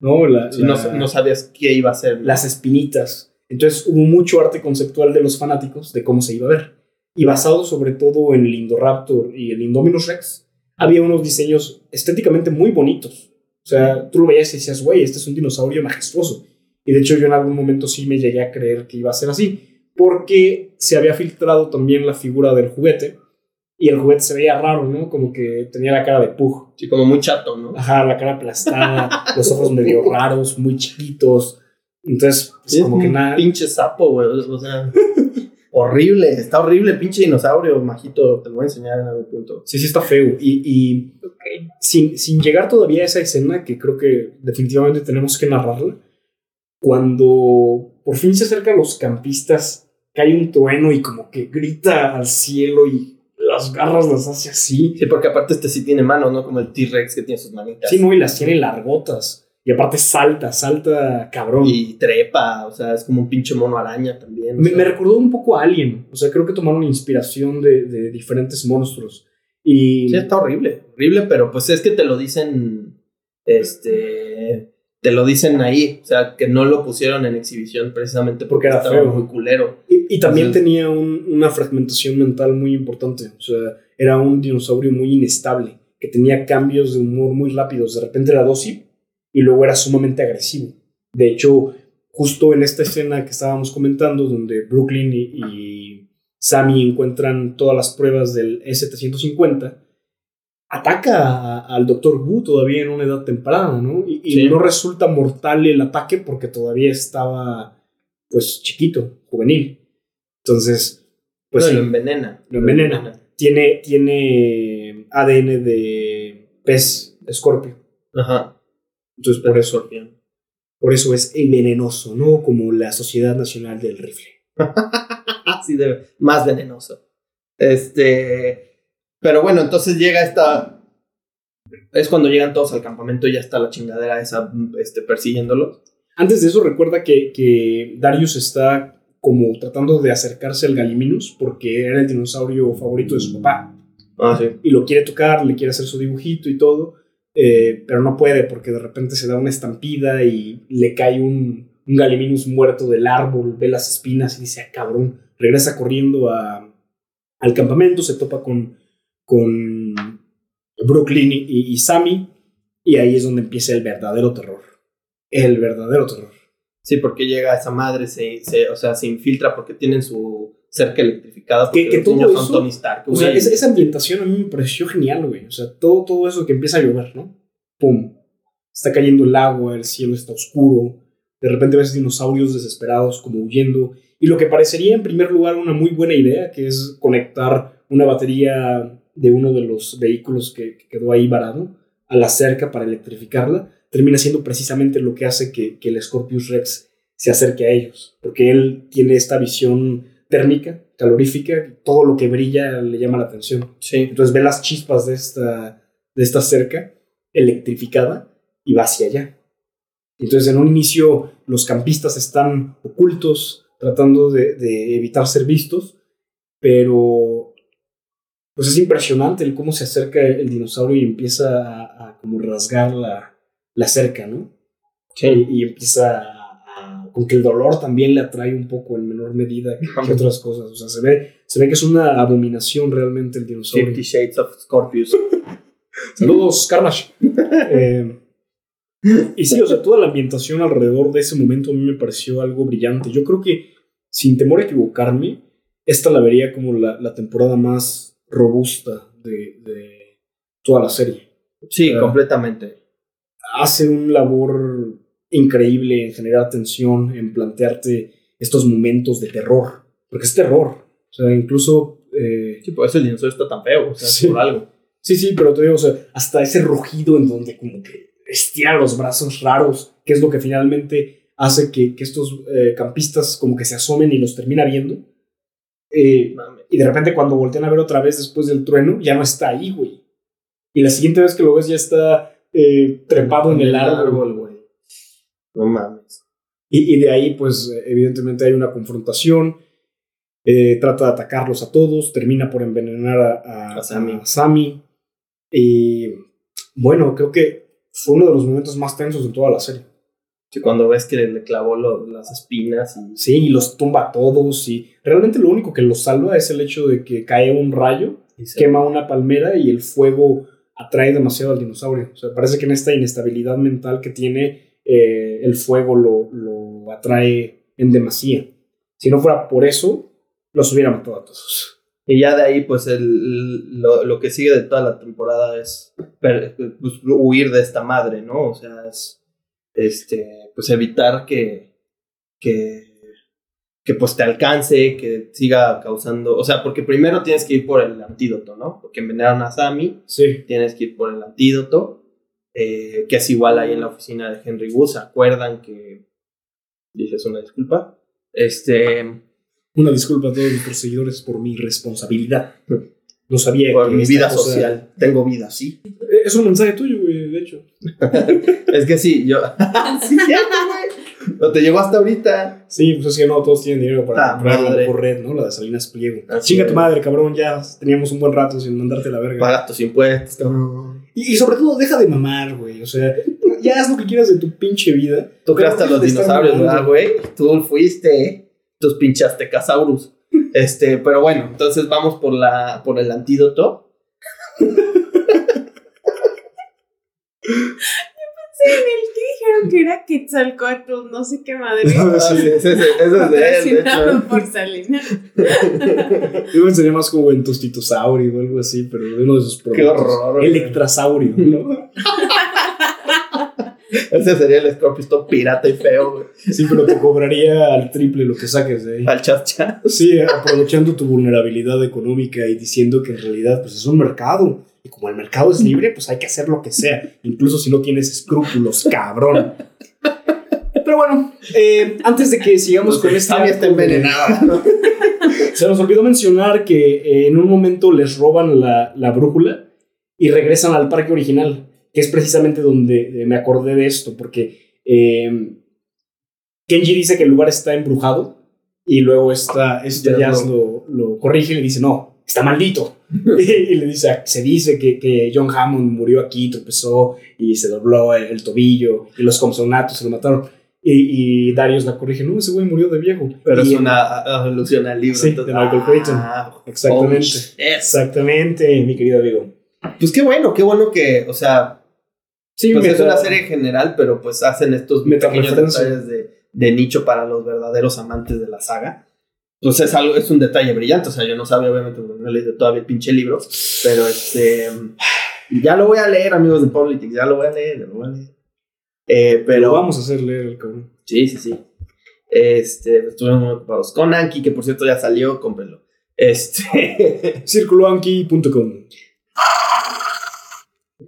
¿no? La- Si no, la- no sabías qué iba a ser. las espinitas. Entonces hubo mucho arte conceptual de los fanáticos de cómo se iba a ver. Y basado sobre todo en el Indoraptor y el Indominus Rex, había unos diseños estéticamente muy bonitos. O sea, tú lo veías y decías, güey, este es un dinosaurio majestuoso. Y de hecho yo en algún momento sí me llegué a creer que iba a ser así, porque se había filtrado también la figura del juguete. Y el juguete se veía raro, ¿no? Como que tenía la cara de Pug. Sí, como muy chato, ¿no? Ajá, la cara aplastada, los ojos medio raros, muy chiquitos. Entonces, pues, Es como que nada. Pinche sapo, güey. O sea. horrible, está horrible, pinche dinosaurio, majito, te lo voy a enseñar en algún punto. Sí, sí está feo. Y, y sin, sin llegar todavía a esa escena, que creo que definitivamente tenemos que narrarla, cuando por fin se acercan los campistas, cae un trueno y como que grita al cielo y las garras las hace así. Sí, porque aparte este sí tiene manos, ¿no? Como el T-Rex que tiene sus manitas. Sí, no, y las tiene largotas. Y aparte salta, salta cabrón. Y trepa, o sea, es como un pinche mono araña también. Me, recordó un poco a Alien. O sea, creo que tomaron inspiración de, de diferentes monstruos. Y Sí, está horrible, horrible, pero pues es que te lo dicen, este, te lo dicen ahí, o sea, que no lo pusieron en exhibición precisamente Porque porque, era estaba feo. muy culero. Y, y también Entonces- tenía un- una fragmentación mental muy importante. O sea, era un dinosaurio muy inestable, que tenía cambios de humor muy rápidos. De repente era dócil y luego era sumamente agresivo. De hecho, justo en esta escena que estábamos comentando, donde Brooklyn y, y Sammy encuentran todas las pruebas del S-750, ataca al Dr. Wu todavía en una edad temprana, ¿no? Y, y Sí. no resulta mortal el ataque porque todavía estaba, pues, chiquito, juvenil. Entonces, pues No, sí, lo envenena. Lo envenena. tiene, tiene ADN de pez escorpio. Ajá. Entonces, por eso, Escorpión. por eso es el venenoso, ¿no? Como la Sociedad Nacional del Rifle. Así de más venenoso. Este, pero bueno, entonces llega esta es cuando llegan todos al campamento y ya está la chingadera esa este persiguiéndolos. Antes de eso, recuerda que, que Darius está como tratando de acercarse al Galiminus porque era el dinosaurio favorito de su papá. Ah, sí. y lo quiere tocar, le quiere hacer su dibujito y todo, eh, pero no puede porque de repente se da una estampida y le cae un, un Galiminus muerto del árbol, ve las espinas y dice, ah, cabrón, regresa corriendo a, al campamento, se topa con, con Brooklyn y, y Sammy y ahí es donde empieza el verdadero terror. El verdadero terror. Sí, porque llega esa madre, se, se- o sea, se infiltra porque tienen su cerca electrificada. Que- Porque que los todo niños eso- son Tony Stark. O sea, esa, esa ambientación a mí me pareció genial, güey. O sea, todo, todo eso que empieza a llover, ¿no? Pum. Está cayendo el agua, el cielo está oscuro. De repente ves dinosaurios desesperados como huyendo. Y lo que parecería en primer lugar una muy buena idea, que es conectar una batería de uno de los vehículos que, que quedó ahí varado a la cerca para electrificarla, termina siendo precisamente lo que hace que, que el Scorpius Rex se acerque a ellos. Porque él tiene esta visión térmica, calorífica, todo lo que brilla le llama la atención. Sí. Entonces ve las chispas de esta, de esta cerca electrificada y va hacia allá. Entonces en un inicio los campistas están ocultos, tratando de, de evitar ser vistos, pero pues es impresionante el cómo se acerca el dinosaurio y empieza a, a como rasgar la, la cerca, ¿no? Sí. Y, y empieza a, a- con que el dolor también le atrae un poco en menor medida que, que otras cosas. O sea, se ve, se ve que es una abominación realmente el dinosaurio. Fifty Shades of Scorpius. Saludos, Carnage. Eh, y sí, o sea, toda la ambientación alrededor de ese momento a mí me pareció algo brillante. Yo creo que, sin temor a equivocarme, esta la vería como la, la temporada más robusta de, de toda la serie. Sí, completamente. Hace un labor increíble en generar tensión, en plantearte estos momentos de terror. Porque es terror. O sea, incluso... eh, Sí, por eso el dinosaurio está tan feo, o sea, Sí. por algo. Sí, sí, pero te digo, o sea, hasta ese rugido en donde como que estira los brazos raros, que es lo que finalmente hace que, que estos eh, campistas como que se asomen y los termina viendo. Eh, y de repente cuando voltean a ver otra vez después del trueno, ya no está ahí, güey. Y la siguiente vez que lo ves ya está eh, trepado en el árbol. No mames. Y, y de ahí, pues, evidentemente hay una confrontación. Eh, trata de atacarlos a todos. Termina por envenenar a, a- A Sammy. a Sammy. Y bueno, creo que fue uno de los momentos más tensos de toda la serie. Sí, cuando ves que le clavó lo- las espinas y. Sí, y los tumba a todos. Y realmente lo único que los salva es el hecho de que cae un rayo, y se- quema una palmera y el fuego atrae demasiado al dinosaurio. O sea, parece que en esta inestabilidad mental que tiene, eh, el fuego lo, lo atrae en demasía. Si no fuera por eso, los hubiera matado a todos. Y ya de ahí, pues, el, lo, lo que sigue de toda la temporada es per- pues, huir de esta madre, ¿no? O sea, es este, pues evitar que, que, que pues te alcance, que siga causando, o sea, porque primero tienes que ir por el antídoto, ¿no? Porque envenenaron a Sammy, Sí. tienes que ir por el antídoto, eh, que es igual ahí en la oficina de Henry Wu, ¿se acuerdan que dices una disculpa? Este, Una disculpa a todos nuestros seguidores por mi responsabilidad. No sabía por que mi vida social, tengo vida, sí. Eh, Es un mensaje tuyo, güey, de hecho. Es que sí, yo... sí. No te llegó hasta ahorita. Sí, pues es que no todos tienen dinero para Ah, comprar la madre. mejor red, ¿no? La de Salinas Pliego. Es. tu madre, cabrón, ya teníamos un buen rato sin mandarte la verga. Pagas tus impuestos, cabrón. Y, y sobre todo, deja de mamar, güey. O sea, ya haz lo que quieras de tu pinche vida. Tú creaste a los dinosaurios, mamando. ¿verdad, güey? Tú fuiste, ¿eh? Tus pinches tecasaurus. Este, pero bueno, entonces vamos por la por el antídoto. Sí, en el dijeron que era Quetzalcoatl, no sé qué madre. Ah, sí. ese, ese- ese es de él, de hecho. por Salinas. Yo pensaría más como en Tostitosaurio o algo así, pero de uno de esos Qué productos. horror. güey. Electrasaurio, ¿no? Ese sería el Scorpio Stone pirata y feo, güey. Sí, pero te cobraría al triple lo que saques de ahí. Al chat chat. Sí, aprovechando tu vulnerabilidad económica y diciendo que en realidad pues, es un mercado. Como el mercado es libre, pues hay que hacer lo que sea, incluso si no tienes escrúpulos, cabrón. Pero bueno, eh, antes de que sigamos con este... Sammy está envenenada. Se nos olvidó mencionar que eh, en un momento les roban la, la brújula y regresan al parque original, que es precisamente donde eh, me acordé de esto, porque eh, Kenji dice que el lugar está embrujado y luego esta, esta Jazz Jazz lo, lo corrige y le dice, no, está maldito. y le dice, se dice que, que John Hammond murió aquí, tropezó y se dobló el, el tobillo y los consonantes se lo mataron. Y, y Darius la corrige, no, ese güey murió de viejo. Pero Y- es una alusión al libro. Sí, de Michael. Ah, Exactamente. oh, shit. Exactamente, mi querido amigo. Pues qué bueno, qué bueno que, o sea, Sí, pues es una serie general, pero pues hacen estos pequeños detalles de, de nicho para los verdaderos amantes de la saga. Pues es algo, es un detalle brillante. O sea, yo no sabía, obviamente, no he leído todavía el pinche libro. Pero este. Ya lo voy a leer, amigos de Politics. Ya lo voy a leer, ya lo voy a leer. Eh, Pero pero. vamos a hacer leer el cabrón. Sí, sí, sí. Este, estuvimos muy ocupados con Anki, que por cierto ya salió, cómprenlo. Este. Circuloanki.com.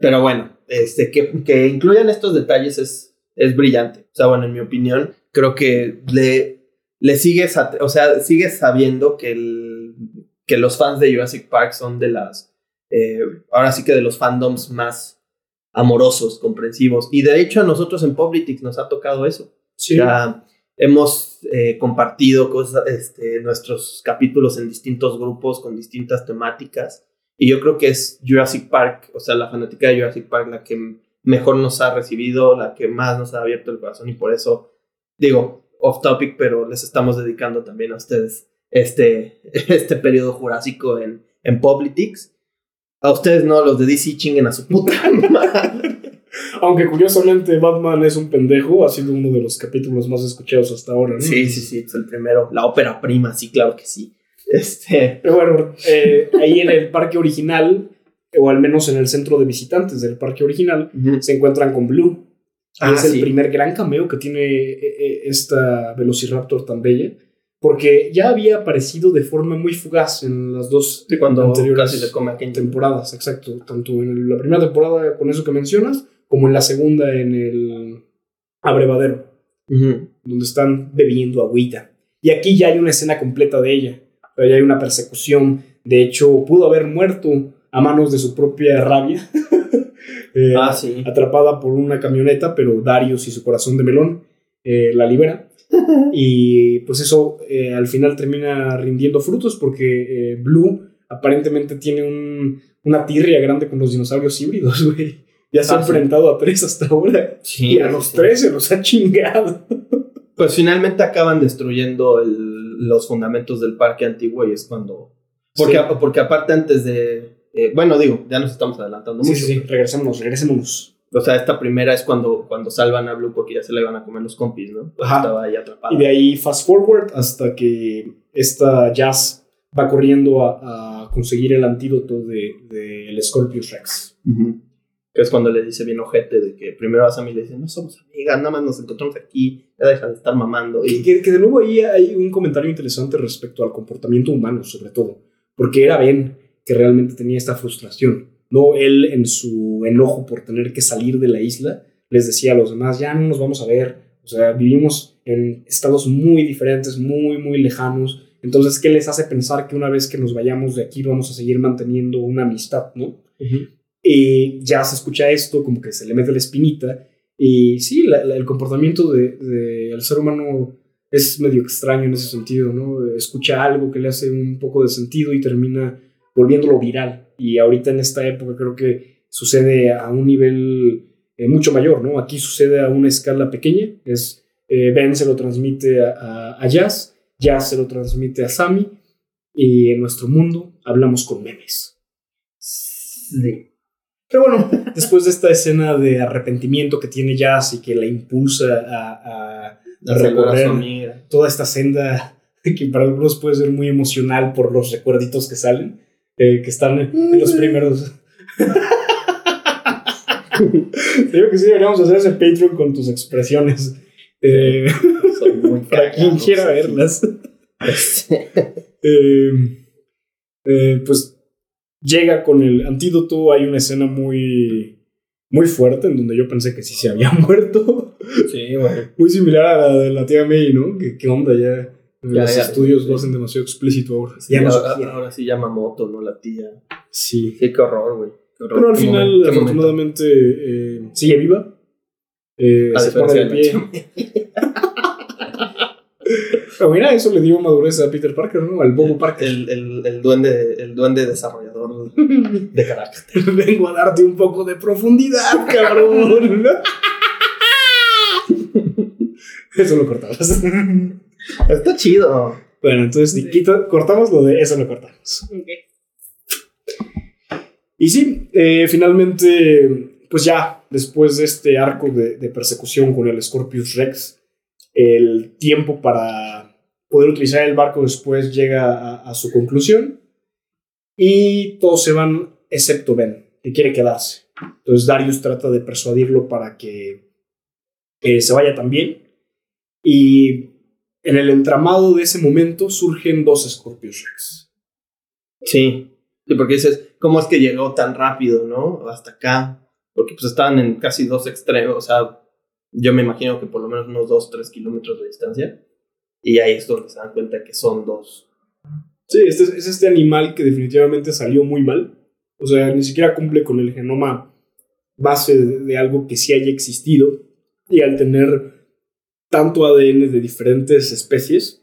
Pero bueno, este, que, que incluyan estos detalles es, es brillante. O sea, bueno, en mi opinión, creo que le, le sigues, o sea, sigues sabiendo que, el, que los fans de Jurassic Park son de las, eh, ahora sí que de los fandoms más amorosos, comprensivos. Y de hecho a nosotros en Politics nos ha tocado eso. Sí. Ya hemos eh, compartido cosas, este, nuestros capítulos en distintos grupos con distintas temáticas. Y yo creo que es Jurassic Park, o sea, la fanática de Jurassic Park la que mejor nos ha recibido, la que más nos ha abierto el corazón. Y por eso, digo, off topic, pero les estamos dedicando también a ustedes este, este periodo jurásico en, en Politics. A ustedes no, los de DC chinguen a su puta madre. Aunque curiosamente Batman es un pendejo, ha sido uno de los capítulos más escuchados hasta ahora, ¿no? Sí, sí, sí, es el primero. La ópera prima, sí, claro que sí. Este. Pero bueno, eh, ahí en el parque original, o al menos en el centro de visitantes del parque original, se encuentran con Blue. Y Ah, es el primer gran cameo que tiene eh, eh, esta Velociraptor tan bella. Porque ya había aparecido de forma muy fugaz en las dos Sí, cuando anteriores casi le come a Kenji. temporadas, exacto. Tanto en la primera temporada con eso que mencionas, como en la segunda en el abrevadero, donde están bebiendo agüita. Y aquí ya hay una escena completa de ella. O sea, ya hay una persecución. De hecho, pudo haber muerto a manos de su propia rabia. Eh, Ah, sí. atrapada por una camioneta, pero Darius y su corazón de melón eh, la libera. Y pues eso eh, al final termina rindiendo frutos porque Blue aparentemente tiene un- una tirria grande con los dinosaurios híbridos, güey. Ya se Ah, ha sí. enfrentado a tres hasta ahora. Sí, y a los tres se los ha chingado. Pues finalmente acaban destruyendo el- los fundamentos del parque antiguo y es cuando. Porque, porque aparte, antes de. Eh, bueno, digo, ya nos estamos adelantando Sí, mucho. sí, sí. Regresémonos, regresémonos. O sea, esta primera es cuando, cuando salvan a Blue porque ya se la iban a comer los compis, ¿no? Ajá. Estaba ahí atrapada. Y de ahí fast forward hasta que esta Jazz va corriendo a, a conseguir el antídoto del de, del Scorpius Rex. Ujú. Que es cuando le dice bien ojete de que primero a Sammy le dice, no somos amigas, nada más nos encontramos aquí, ya deja de estar mamando. Y que- que de nuevo ahí hay un comentario interesante respecto al comportamiento humano, sobre todo. Porque era Ben que realmente tenía esta frustración. No él en su enojo por tener que salir de la isla, les decía a los demás, ya no nos vamos a ver. O sea, vivimos en estados muy diferentes, muy, muy lejanos. Entonces, ¿qué les hace pensar que una vez que nos vayamos de aquí vamos a seguir manteniendo una amistad, no? Y ya se escucha esto, como que se le mete la espinita. Y sí, la- la- el comportamiento del de, el ser humano es medio extraño en ese sentido, ¿no? Escucha algo que le hace un poco de sentido y termina volviéndolo viral. Y ahorita en esta época creo que sucede a un nivel eh, mucho mayor, ¿no? Aquí sucede a una escala pequeña. Es eh, Ben se lo transmite a, a, a Jazz, Jazz se lo transmite a Sammy. Y en nuestro mundo hablamos con memes. Sí. Pero bueno, después de esta escena de arrepentimiento que tiene Jazz y que la impulsa a, a recorrer toda esta senda que para algunos puede ser muy emocional por los recuerditos que salen, eh, que están en los primeros. Digo que sí deberíamos hacer ese Patreon con tus expresiones. eh, Soy muy para quien quiera verlas. Eh, eh, pues llega con el antídoto. Hay una escena muy, muy fuerte en donde yo pensé que sí se había muerto. Sí, güey. Muy similar a la de la tía May, ¿no? ¿Qué, qué onda ya? Ya, Los ya, estudios lo hacen demasiado explícito ahora. Sí, ya ahora, ahora sí llama moto, ¿no? La tía. Sí. Sí, qué horror, güey. Pero al final, afortunadamente, eh, sigue viva. Eh, A se pone de pie. Pero mira, eso le dio madurez a Peter Parker, ¿no? Al Bobo Parker. el, el, el, duende, el duende desarrollador de carácter. Vengo a darte un poco de profundidad, cabrón. Eso lo cortamos. Está chido. bueno, entonces Sí. quita- cortamos lo de eso lo cortamos. Ok. Y sí, eh, finalmente, pues ya, después de este arco de, de persecución con el Scorpius Rex, el tiempo para poder utilizar el barco después llega a, a su conclusión y todos se van excepto Ben, que quiere quedarse. Entonces Darius trata de persuadirlo para que eh, se vaya también. Y en el entramado de ese momento surgen dos Scorpius Rex. Sí. Sí, porque dices, ¿cómo es que llegó tan rápido, no? Hasta acá. Porque pues estaban en casi dos extremos. O sea, yo me imagino que por lo menos unos dos, tres kilómetros de distancia. Y ahí es donde se dan cuenta que son dos. Sí, este es, es este animal que definitivamente salió muy mal. O sea, ni siquiera cumple con el genoma base de, de algo que sí haya existido. Y al tener tanto ADN de diferentes especies,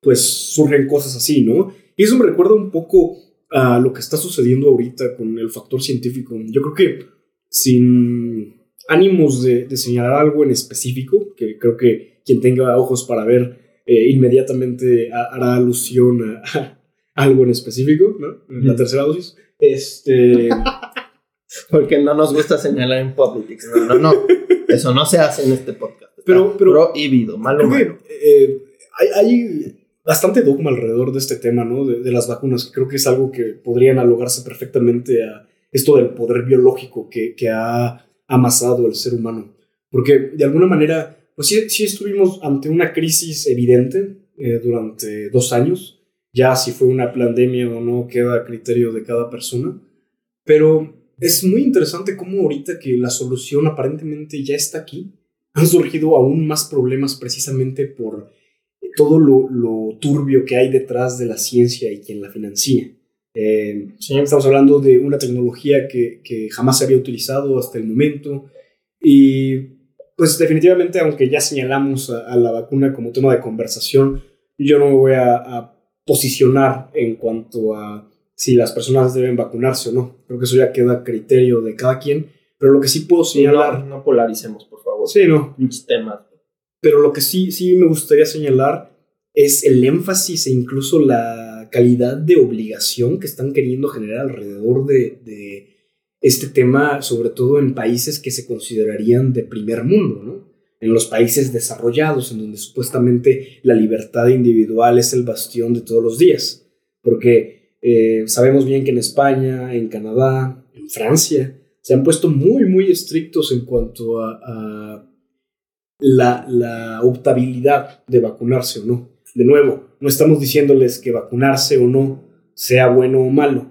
pues surgen cosas así, ¿no? Y eso me recuerda un poco a lo que está sucediendo ahorita con el factor científico. Yo creo que sin ánimos de, de señalar algo en específico, que creo que quien tenga ojos para ver eh, inmediatamente ha- hará alusión a, a algo en específico, ¿no? La tercera dosis. Este, Porque no nos gusta señalar en politics. No, no, no. Eso no se hace en este podcast. Pero- pero- prohibido. Malo, malo. que eh, hay, hay bastante dogma alrededor de este tema, ¿no? De, de las vacunas, que creo que es algo que podría analogarse perfectamente a esto del poder biológico que, que ha amasado el ser humano. Porque de alguna manera, pues sí, sí estuvimos ante una crisis evidente eh, durante dos años. Ya si fue una pandemia o no queda a criterio de cada persona. Pero es muy interesante cómo ahorita que la solución aparentemente ya está aquí, han surgido aún más problemas precisamente por todo lo, lo turbio que hay detrás de la ciencia y quien la financia. Eh, Sí. Estamos hablando de una tecnología que, que jamás se había utilizado hasta el momento. Y pues definitivamente, aunque ya señalamos a, a la vacuna como tema de conversación, yo no me voy a, a posicionar en cuanto a si las personas deben vacunarse o no. Creo que eso ya queda a criterio de cada quien. Pero lo que sí puedo Sí, no, señalar... no polaricemos, por favor. Sí, no. Pinches temas. Pero lo que sí, sí me gustaría señalar es el énfasis e incluso la calidad de obligación que están queriendo generar alrededor de, de este tema, sobre todo en países que se considerarían de primer mundo, ¿no? En los países desarrollados, en donde supuestamente la libertad individual es el bastión de todos los días. Porque eh, sabemos bien que en España, en Canadá, en Francia, se han puesto muy, muy estrictos en cuanto a, a la, la optabilidad de vacunarse o no. De nuevo, no estamos diciéndoles que vacunarse o no sea bueno o malo,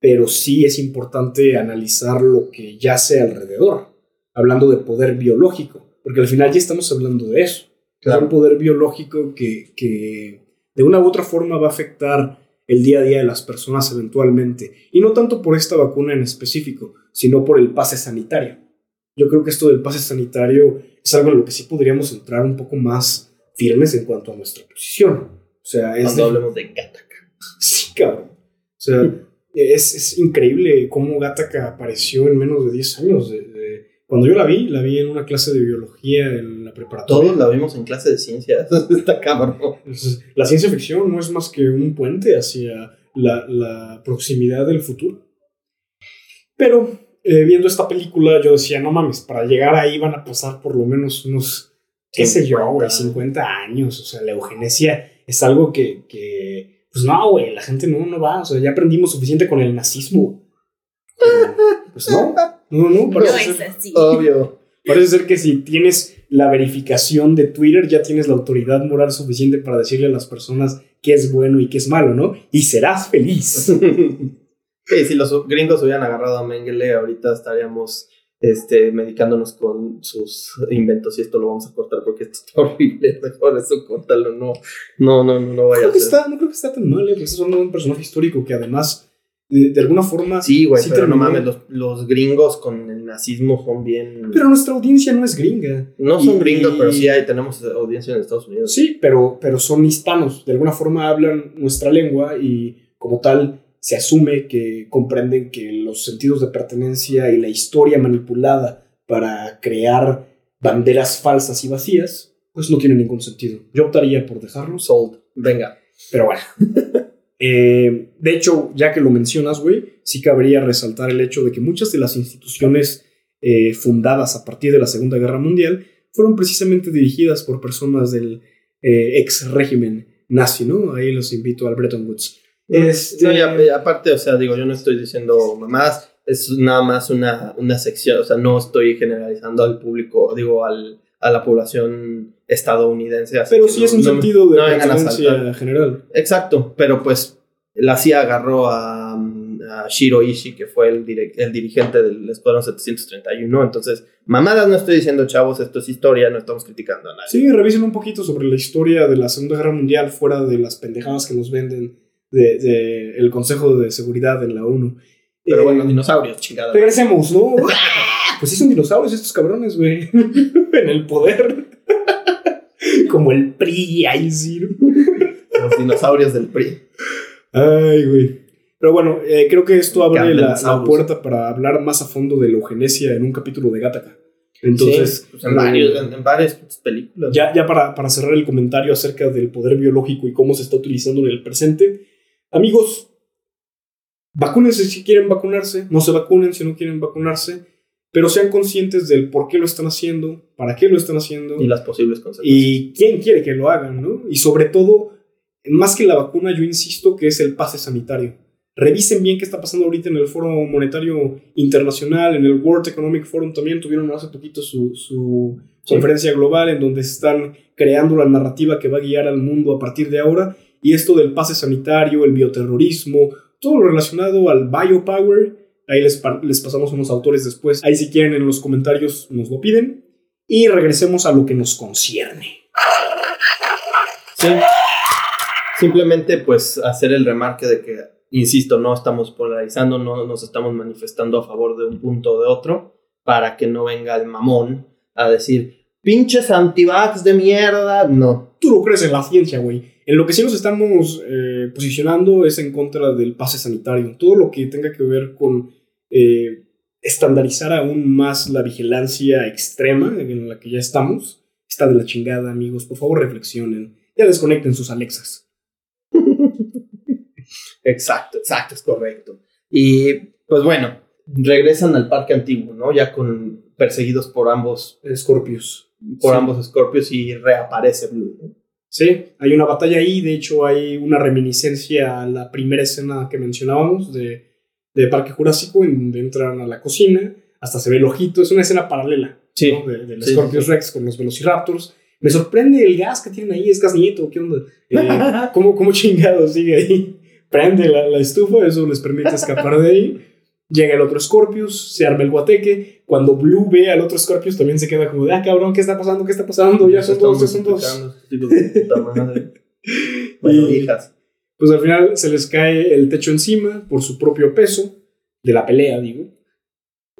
pero sí es importante analizar lo que yace alrededor, hablando de poder biológico, porque al final ya estamos hablando de eso. Es un poder biológico que, que de una u otra forma va a afectar el día a día de las personas eventualmente. Y no tanto por esta vacuna en específico, sino por el pase sanitario. Yo creo que esto del pase sanitario es algo en lo que sí podríamos entrar un poco más firmes en cuanto a nuestra posición. O sea, es... Cuando hablemos de Gattaca. Sí, cabrón. O sea, es, es increíble cómo Gattaca apareció en menos de 10 años. De, de- Cuando yo la vi, la vi en una clase de biología en la preparatoria. Todos la vimos en clase de ciencias. Está cabrón. La ciencia ficción no es más que un puente hacia la, la proximidad del futuro. Pero eh, viendo esta película, yo decía, no mames, para llegar ahí van a pasar por lo menos unos, qué sé yo, güey, 50 años. O sea, la eugenesia es algo que, que pues no, güey, la gente no, no va. O sea, ya aprendimos suficiente con el nazismo. Pero, pues no, no, no, No parece es ser- así. Obvio. Parece ser que si tienes la verificación de Twitter, ya tienes la autoridad moral suficiente para decirle a las personas qué es bueno y qué es malo, ¿no? Y serás feliz. Sí, si los gringos hubieran agarrado a Mengele, ahorita estaríamos este, medicándonos con sus inventos y esto lo vamos a cortar porque esto está horrible. Mejor eso córtalo, no, no, no, no, no vaya creo a que ser. está, no creo que está tan mal, ¿eh? Pues es un personaje histórico que además, de, de alguna forma... Sí, güey, pero no mames, los, los gringos con el nazismo son bien... Pero nuestra audiencia no es gringa. no son y- gringos, pero sí hay, tenemos audiencia en Estados Unidos. Sí, pero, pero son hispanos. De alguna forma hablan nuestra lengua y como tal se asume que comprenden que los sentidos de pertenencia y la historia manipulada para crear banderas falsas y vacías, pues no tiene ningún sentido. Yo optaría por dejarlos, Sold. Venga. pero bueno. Eh, de hecho, ya que lo mencionas, güey, sí cabría resaltar el hecho de que muchas de las instituciones eh, fundadas a partir de la Segunda Guerra Mundial fueron precisamente dirigidas por personas del eh, ex régimen nazi, ¿no? Ahí los invito al Bretton Woods. Este- No, ya aparte, o sea, digo, yo no estoy diciendo mamás, es nada más una, una sección, o sea, no estoy generalizando al público, digo, al, a la población estadounidense. así Pero sí no- es un no sentido de no general. Exacto, pero pues la CIA agarró a, a Shiro Ishii, que fue el, direc- el dirigente del Escuadrón 731, entonces, mamadas no estoy diciendo, chavos, esto es historia, no estamos criticando a nadie. Sí, revisen un poquito sobre la historia de la Segunda Guerra Mundial fuera de las pendejadas que nos venden de, de el Consejo de Seguridad en la ONU. Pero Eh, bueno, dinosaurios, chingada. Regresemos, ¿no? pues sí son dinosaurios estos cabrones, güey. en el poder. Como el PRI, ahí sí. Los dinosaurios del PRI. Ay, güey. Pero bueno, eh, creo que esto abre la, puerta para hablar más a fondo de la eugenesia en un capítulo de Gattaca. Entonces, Sí, pues en, varios- en- en varias películas. ya, ya para, para cerrar el comentario acerca del poder biológico y cómo se está utilizando en el presente, amigos, vacúnense si quieren vacunarse, no se vacunen si no quieren vacunarse, pero sean conscientes del por qué lo están haciendo, para qué lo están haciendo y las posibles consecuencias. y quién quiere que lo hagan, ¿no? Y sobre todo, más que la vacuna, yo insisto que es el pase sanitario. Revisen bien qué está pasando ahorita en el Foro Monetario Internacional, en el World Economic Forum también tuvieron hace poquito su, su Sí. conferencia global en donde están creando la narrativa que va a guiar al mundo a partir de ahora. Y esto del pase sanitario, el bioterrorismo, todo lo relacionado al biopower. Ahí les, pa- les pasamos unos autores después. Ahí si quieren en los comentarios nos lo piden. Y regresemos a lo que nos concierne. Sí. Simplemente pues hacer el remarque de que, insisto, no estamos polarizando, no nos estamos manifestando a favor de un punto o de otro, para que no venga el mamón a decir, pinches antivax de mierda. No. Tú lo crees en la ciencia, güey. En lo que sí nos estamos eh, posicionando es en contra del pase sanitario. Todo lo que tenga que ver con eh, estandarizar aún más la vigilancia extrema en la que ya estamos está de la chingada, amigos. Por favor, reflexionen. Ya desconecten sus Alexas. Exacto, exacto, es correcto. Y pues bueno, regresan al parque antiguo, ¿no? Ya con perseguidos por ambos, Scorpius. Por Sí. ambos Scorpios y reaparece Blue. ¿no? Sí, hay una batalla ahí. De hecho, hay una reminiscencia a la primera escena que mencionábamos de, de Parque Jurásico, en donde entran a la cocina, hasta se ve el ojito, es una escena paralela Sí. ¿no? de, del Sí, Scorpius. Rex con los Velociraptors. Me sorprende el gas que tienen ahí, es gas nieto, ¿qué onda? Eh, ¿cómo, ¿Cómo chingado sigue ahí? Prende la, la estufa, eso les permite escapar de ahí. Llega el otro Scorpius, se arma el guateque. Cuando Blue ve al otro Scorpius, también se queda como de, ah, cabrón, ¿qué está pasando? ¿Qué está pasando? Ya son dos, ya son dos. Bueno, Y- hijas. Pues al final se les cae el techo encima por su propio peso, de la pelea, digo.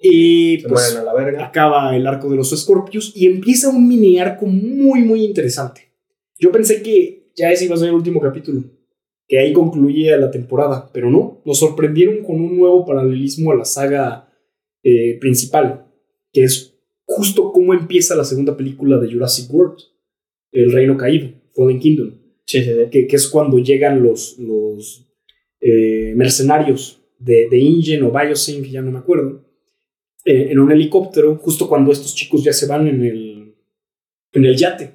Y Se pues a la verga. acaba el arco de los Scorpius y empieza un mini arco muy, muy interesante. Yo pensé que ya ese iba a ser el último capítulo, que ahí concluía la temporada, pero no, nos sorprendieron con un nuevo paralelismo a la saga eh, principal, que es justo cómo empieza la segunda película de Jurassic World, El Reino Caído, Fallen Kingdom Sí, sí, sí. que, que es cuando llegan los, los eh, mercenarios de, de InGen o Biosync, ya no me acuerdo, eh, en un helicóptero, justo cuando estos chicos ya se van en el, en el yate.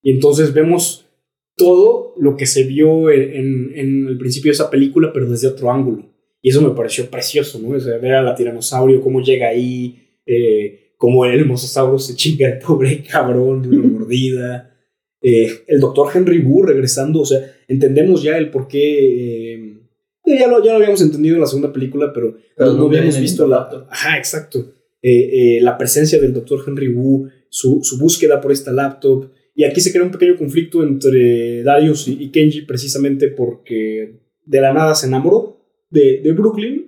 Y entonces vemos todo lo que se vio en, en- el principio de esa película, pero desde otro ángulo. Y eso me pareció precioso, ¿no? O sea, ver a la tiranosaurio, cómo llega ahí, eh, cómo el mosasauro se chinga al pobre cabrón de una mordida. Eh, el doctor Henry Wu regresando, o sea, entendemos ya el por qué. eh, ya, lo, ya lo habíamos entendido en la segunda película, pero, Pero no, no habíamos visto la. laptop. Ajá, exacto. La presencia del doctor Henry Wu, su, su búsqueda por esta laptop. Y aquí se crea un pequeño conflicto entre Darius y, y Kenji, precisamente porque de la nada se enamoró de, de Brooklyn.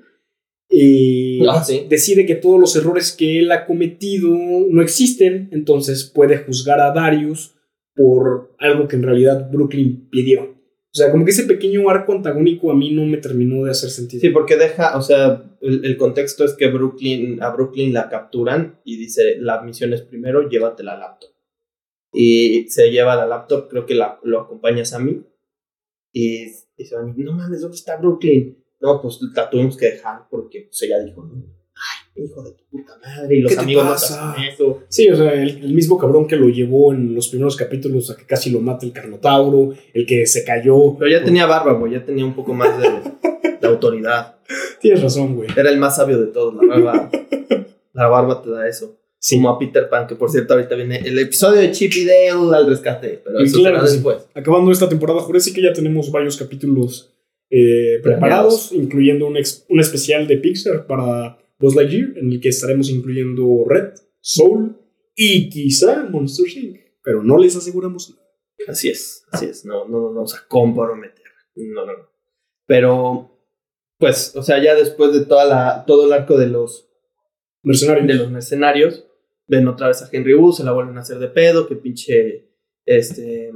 Y Ah, sí. decide que todos los errores que él ha cometido no existen, entonces puede juzgar a Darius por algo que en realidad Brooklyn pidió. O sea, como que ese pequeño arco antagónico a mí no me terminó de hacer sentido. Sí, porque deja, o sea, el, el contexto es que Brooklyn, a Brooklyn la capturan y dice, la misión es primero, llévate la laptop. Y se lleva la laptop, creo que la, lo acompaña Sammy. Y, y se van, no mames, ¿dónde está Brooklyn? No, pues la tuvimos que dejar porque pues, ella dijo, ay, hijo de tu puta madre, y los ¿Qué te amigos no hacen eso. Sí, o sea, el, el mismo cabrón que lo llevó en los primeros capítulos a que casi lo mata el Carnotauro, el que se cayó. Pero ya tenía barba, güey, ya tenía un poco más de, de autoridad. Tienes razón, güey. Era el más sabio de todos, la barba. La barba te da eso. Como a Peter Pan, que por cierto ahorita viene el episodio de Chip y Dale al rescate, pero eso claro será después. Acabando esta temporada Jurásica ya tenemos varios capítulos eh, preparados, incluyendo un, ex- un especial de Pixar para Buzz Lightyear, en el que estaremos incluyendo Red, Soul y quizá Monster Inc. Pero no les aseguramos nada. Así es, así es, no, no nos vamos a comprometer. No, no, no. Pero, pues, o sea, ya después de toda la, todo el arco de los, Mercenarios. de los mercenarios, ven otra vez a Henry Wu, se la vuelven a hacer de pedo, que pinche este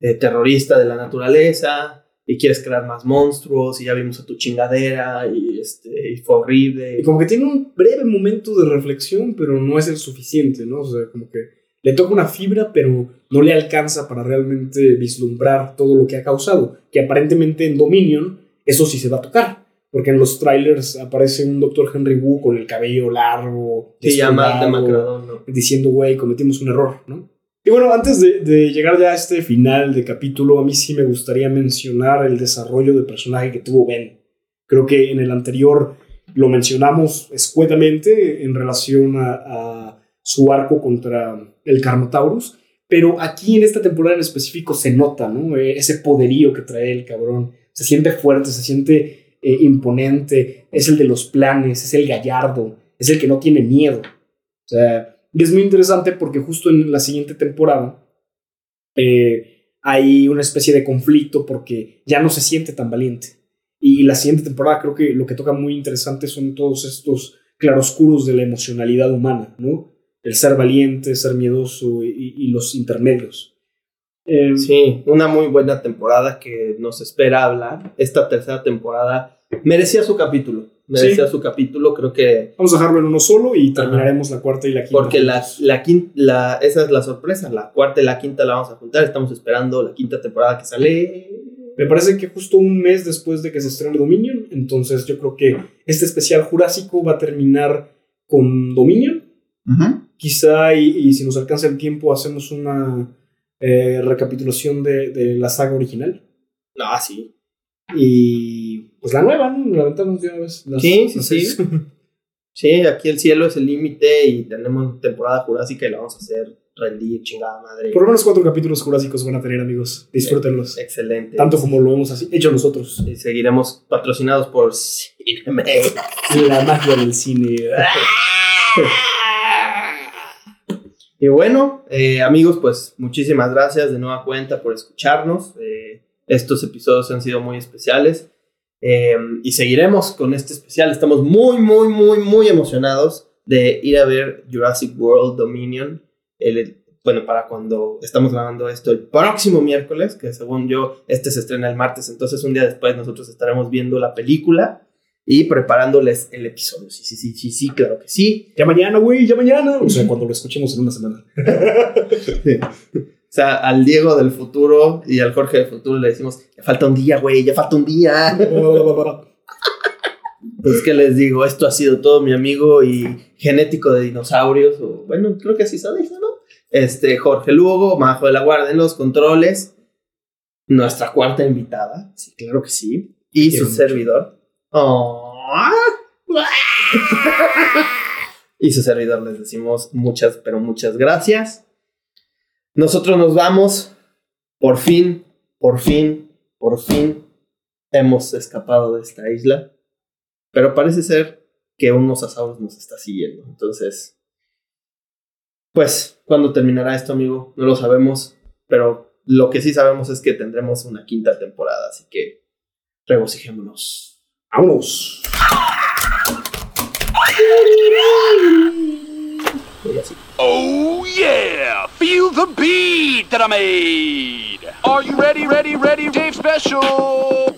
eh, terrorista de la naturaleza, y quieres crear más monstruos, y ya vimos a tu chingadera, y este, y fue horrible. Y como que tiene un breve momento de reflexión, pero no es el suficiente, ¿no? O sea, como que le toca una fibra, pero no le alcanza para realmente vislumbrar todo lo que ha causado. Que aparentemente en Dominion eso sí se va a tocar. Porque en los trailers aparece un Dr. Henry Wu con el cabello largo, Sí, ya más de desfondado, Macradón, ¿no? diciendo, güey, cometimos un error, ¿no? Y bueno, antes de, de llegar ya a este final de capítulo, a mí sí me gustaría mencionar el desarrollo de personaje que tuvo Ben. Creo que en el anterior lo mencionamos escuetamente en relación a, a su arco contra el Carnotaurus, pero aquí en esta temporada en específico se nota, ¿no? Eh, ese poderío que trae el cabrón. Se siente fuerte, se siente eh, imponente, es el de los planes, es el gallardo, es el que no tiene miedo. O sea, y es muy interesante porque justo en la siguiente temporada eh, hay una especie de conflicto porque ya no se siente tan valiente. Y la siguiente temporada creo que lo que toca muy interesante son todos estos claroscuros de la emocionalidad humana, ¿no? El ser valiente, ser miedoso y, y los intermedios. Eh, Sí, una muy buena temporada que nos espera hablar. Esta tercera temporada merecía su capítulo. Merecía su capítulo, creo que. Vamos a dejarlo en uno solo y terminaremos la cuarta y la quinta. Porque la, quinta, la, esa es la sorpresa. La cuarta y la quinta la vamos a juntar. Estamos esperando la quinta temporada que sale. Me parece que justo un mes después de que se estrene Dominion, entonces yo creo que este especial jurásico va a terminar con Dominion. Quizá, y, y si nos alcanza el tiempo, hacemos una eh, recapitulación de, de la saga original. Ah, sí. Y pues la nueva, ¿no? La aventamos de una vez. Las- Sí, sí, sí. Sí, aquí el cielo es el límite y tenemos temporada jurásica y la vamos a hacer rendir, chingada madre. Por lo menos cuatro capítulos jurásicos van a tener, amigos. Disfrútenlos. Excelente. Tanto como lo hemos así- hecho nosotros. Y seguiremos patrocinados por Cinemex. La magia del cine. Y bueno, eh, amigos, pues muchísimas gracias de nueva cuenta por escucharnos. Eh, estos episodios han sido muy especiales. Eh, y seguiremos con este especial. Estamos muy, muy, muy, muy emocionados de ir a ver Jurassic World Dominion. Bueno, para cuando estamos grabando esto el próximo miércoles, que según yo, este se estrena el martes, entonces un día después nosotros estaremos viendo la película y preparándoles el episodio. Sí, sí, sí, sí, sí, claro que sí. Ya mañana, güey, ya mañana. O sea, cuando lo escuchemos en una semana. O sea, al Diego del futuro y al Jorge del futuro le decimos, ya falta un día, güey, ya falta un día. Pues que les digo, esto ha sido todo mi amigo y genético de dinosaurios, o bueno, creo que así se dice, ¿no? Este, Jorge Lugo, Majo de la Guardia en los controles, nuestra cuarta invitada, sí, claro que sí, y Quiero su mucho. servidor. Y su servidor les decimos muchas, pero muchas gracias. Nosotros nos vamos. Por fin, por fin, por fin hemos escapado de esta isla. Pero parece ser que un mosasaurus nos está siguiendo. Entonces, pues, ¿cuándo terminará esto, amigo? No lo sabemos. Pero lo que sí sabemos es que tendremos una quinta temporada. Así que regocijémonos. Vámonos. Oh yeah! Feel the beat that I made! Are you ready, ready, ready, Dave Special?